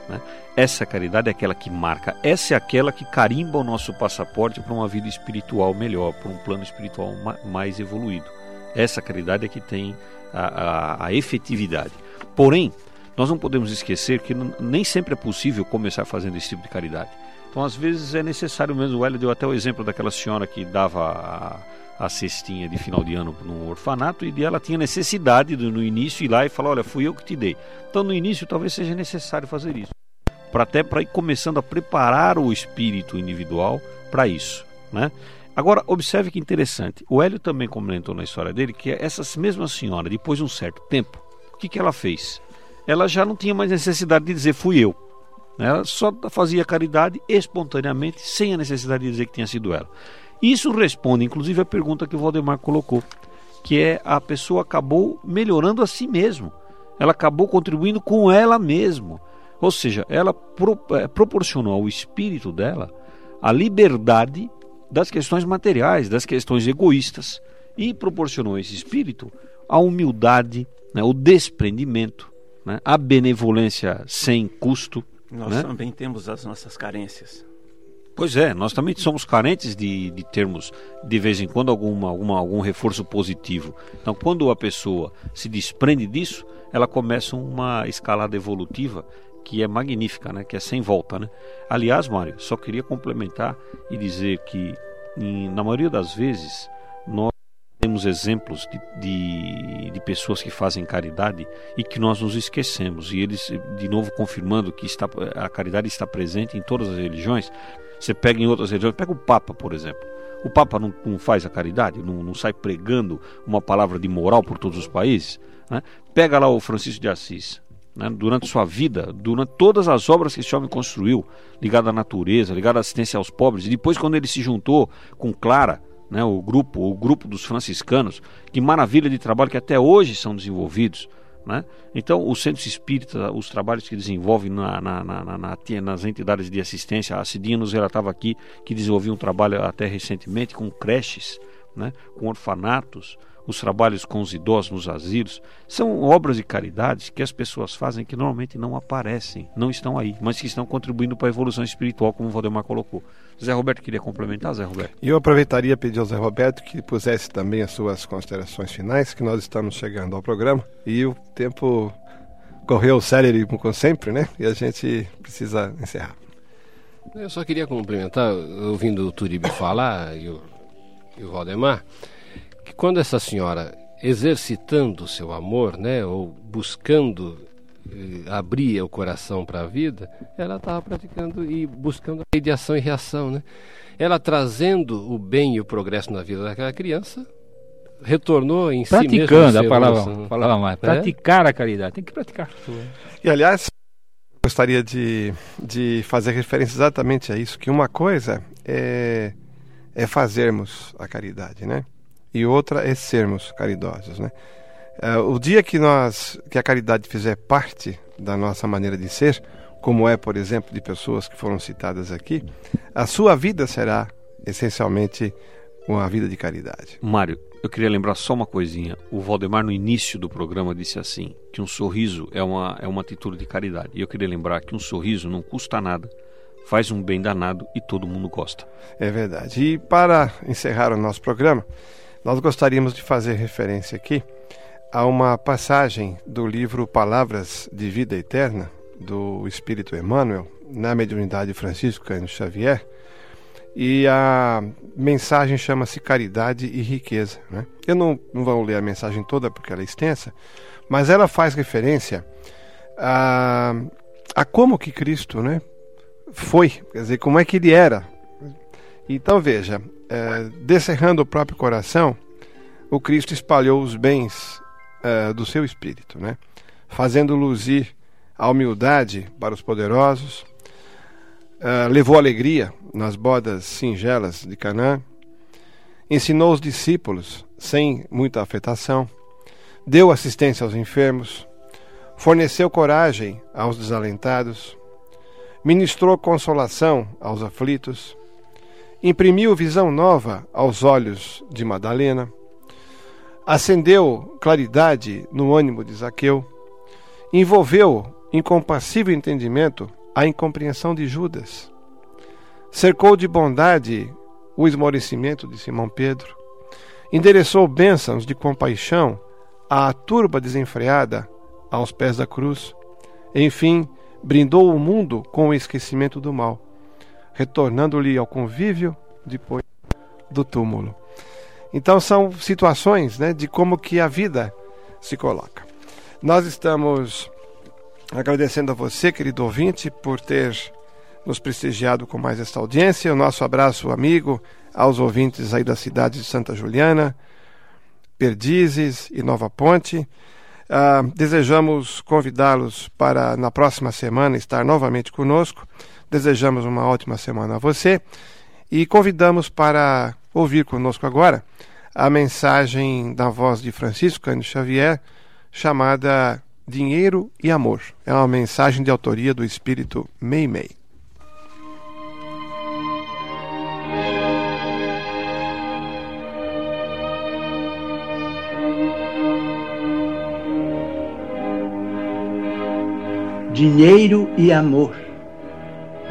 Né? Essa caridade é aquela que marca, essa é aquela que carimba o nosso passaporte para uma vida espiritual melhor, para um plano espiritual mais evoluído. Essa caridade é que tem a, a, a efetividade. Porém, nós não podemos esquecer que nem sempre é possível começar fazendo esse tipo de caridade. Então, às vezes é necessário mesmo. O Hélio deu até o exemplo daquela senhora que dava a, cestinha de final de ano no orfanato e ela tinha necessidade de, no início ir lá e falar, olha, fui eu que te dei. Então no início talvez seja necessário fazer isso, para até para ir começando a preparar o espírito individual para isso, né? Agora observe que interessante, o Hélio também comentou na história dele que essa mesma senhora, depois de um certo tempo, o que, que ela fez? Ela já não tinha mais necessidade de dizer fui eu. Ela só fazia caridade espontaneamente, sem a necessidade de dizer que tinha sido ela. Isso responde, inclusive, a pergunta que o Valdemar colocou, que é a pessoa acabou melhorando a si mesmo. Ela acabou contribuindo com ela mesma. Ou seja, ela pro, é, proporcionou ao espírito dela a liberdade das questões materiais, das questões egoístas e proporcionou esse espírito a humildade, né, o desprendimento, né, a benevolência sem custo. Nós né? também temos as nossas carências. Pois é, nós também somos carentes de, de termos de vez em quando alguma, alguma, algum reforço positivo. Então, quando a pessoa se desprende disso, ela começa uma escalada evolutiva que é magnífica, né? que é sem volta. Né? Aliás, Mário, só queria complementar e dizer que, em, na maioria das vezes, nós temos exemplos de, de, de, pessoas que fazem caridade e que nós nos esquecemos. E eles, de novo, confirmando que está, a caridade está presente em todas as religiões. Você pega em outras religiões, pega o Papa, por exemplo. O Papa não, não faz a caridade, não, não, sai pregando uma palavra de moral por todos os países. Né? Pega lá o Francisco de Assis. Né? Durante sua vida, durante todas as obras que esse homem construiu, ligado à natureza, ligado à assistência aos pobres, e depois quando ele se juntou com Clara, né, o grupo, o grupo dos franciscanos, que maravilha de trabalho que até hoje são desenvolvidos. Né? Então, o centro espírita, os trabalhos que desenvolve na, na, na, nas entidades de assistência, a Cidinha nos relatava aqui que desenvolvia um trabalho até recentemente com creches, né? com orfanatos, os trabalhos com os idosos nos asilos, são obras de caridade que as pessoas fazem que normalmente não aparecem, não estão aí, mas que estão contribuindo para a evolução espiritual, como o Valdemar colocou. Zé Roberto queria complementar, Zé Roberto? E eu aproveitaria pedir ao Zé Roberto que pusesse também as suas considerações finais, que nós estamos chegando ao programa e o tempo correu sério como sempre, né? E a gente precisa encerrar. Eu só queria complementar, ouvindo o Turibi falar e o, e o Valdemar, que quando essa senhora exercitando o seu amor, né, ou buscando eh, abrir o coração para a vida, ela estava praticando e buscando a lei de ação e reação, né? Ela trazendo o bem e o progresso na vida daquela criança, retornou em praticando si mesmo. Praticando, a palavra, palavra mais. É? Praticar a caridade, tem que praticar. E aliás, gostaria de, de fazer referência exatamente a isso, que uma coisa é, é fazermos a caridade, né? E outra é sermos caridosos, né? Uh, o dia que nós que a caridade fizer parte da nossa maneira de ser, como é, por exemplo, de pessoas que foram citadas aqui, a sua vida será essencialmente uma vida de caridade. Mário, eu queria lembrar só uma coisinha. O Valdemar no início do programa disse assim, que um sorriso é uma é uma atitude de caridade. E eu queria lembrar que um sorriso não custa nada, faz um bem danado e todo mundo gosta. É verdade. E para encerrar o nosso programa, nós gostaríamos de fazer referência aqui a uma passagem do livro Palavras de Vida Eterna, do Espírito Emmanuel, na mediunidade Francisco Xavier, e a mensagem chama-se Caridade e Riqueza. Né? Eu não, não vou ler a mensagem toda porque ela é extensa, mas ela faz referência a, a como que Cristo né, foi, quer dizer, como é que ele era. Então veja, é, descerrando o próprio coração, o Cristo espalhou os bens é, do seu espírito, né? fazendo luzir a humildade para os poderosos, é, levou alegria nas bodas singelas de Canaã, ensinou os discípulos sem muita afetação, deu assistência aos enfermos, forneceu coragem aos desalentados, ministrou consolação aos aflitos, imprimiu visão nova aos olhos de Madalena, acendeu claridade no ânimo de Zaqueu, envolveu em compassivo entendimento a incompreensão de Judas, cercou de bondade o esmorecimento de Simão Pedro, endereçou bênçãos de compaixão à turba desenfreada aos pés da cruz, enfim, brindou o mundo com o esquecimento do mal retornando-lhe ao convívio depois do túmulo. Então são situações né, de como que a vida se coloca. Nós estamos agradecendo a você, querido ouvinte, por ter nos prestigiado com mais esta audiência. O nosso abraço amigo aos ouvintes aí da cidade de Santa Juliana, Perdizes e Nova Ponte. Uh, desejamos convidá-los para na próxima semana estar novamente conosco Desejamos uma ótima semana a você e convidamos para ouvir conosco agora a mensagem da voz de Francisco Cândido Xavier chamada Dinheiro e Amor. É uma mensagem de autoria do espírito Meimei. Dinheiro e amor.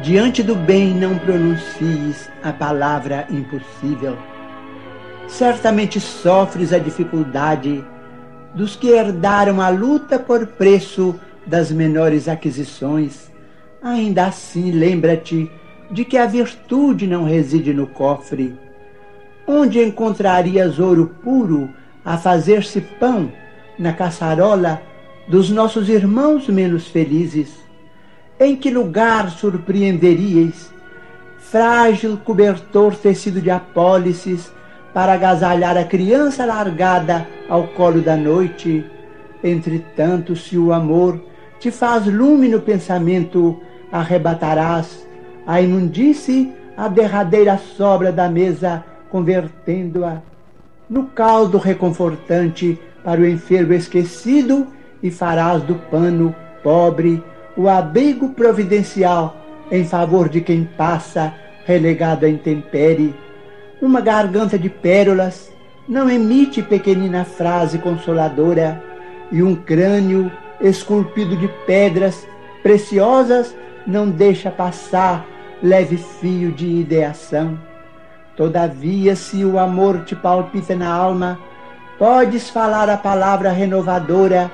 Diante do bem não pronuncies a palavra impossível. Certamente sofres a dificuldade dos que herdaram a luta por preço das menores aquisições. Ainda assim, lembra-te de que a virtude não reside no cofre. Onde encontrarias ouro puro a fazer-se pão na caçarola dos nossos irmãos menos felizes? Em que lugar surpreenderíeis frágil cobertor tecido de apólices para agasalhar a criança largada ao colo da noite? Entretanto, se o amor te faz lume no pensamento, arrebatarás a imundície a derradeira sobra da mesa, convertendo-a no caldo reconfortante para o enfermo esquecido e farás do pano pobre o abrigo providencial em favor de quem passa relegado à intempérie. Uma garganta de pérolas não emite pequenina frase consoladora e um crânio esculpido de pedras preciosas não deixa passar leve fio de ideação. Todavia, se o amor te palpita na alma, podes falar a palavra renovadora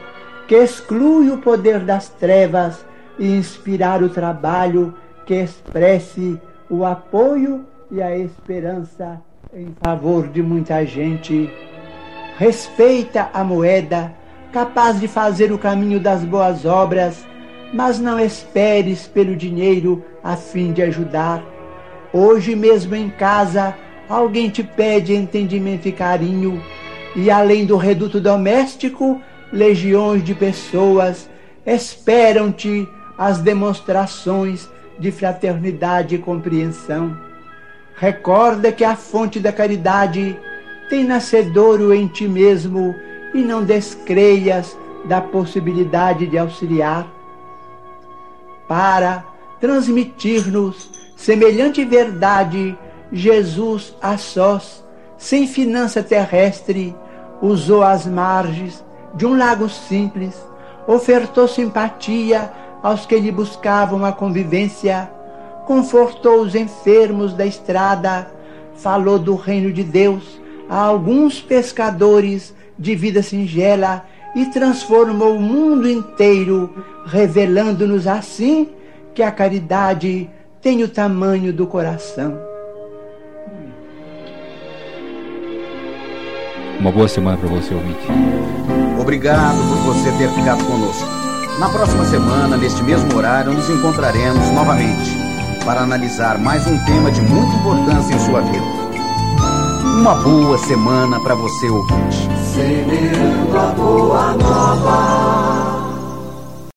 que exclui o poder das trevas e inspirar o trabalho que expresse o apoio e a esperança em favor de muita gente. Respeita a moeda, capaz de fazer o caminho das boas obras, mas não esperes pelo dinheiro a fim de ajudar. Hoje mesmo em casa, alguém te pede entendimento e carinho, e além do reduto doméstico, legiões de pessoas esperam-te as demonstrações de fraternidade e compreensão. Recorda que a fonte da caridade tem nascedouro em ti mesmo e não descreias da possibilidade de auxiliar. Para transmitir-nos semelhante verdade, Jesus a sós, sem finança terrestre, usou as margens de um lago simples, ofertou simpatia aos que lhe buscavam a convivência, confortou os enfermos da estrada, falou do reino de Deus a alguns pescadores de vida singela e transformou o mundo inteiro, revelando-nos assim que a caridade tem o tamanho do coração. Uma boa semana para você, ouvinte. Obrigado por você ter ficado conosco. Na próxima semana, neste mesmo horário, nos encontraremos novamente para analisar mais um tema de muita importância em sua vida. Uma boa semana para você, ouvinte. Semeando a boa nova.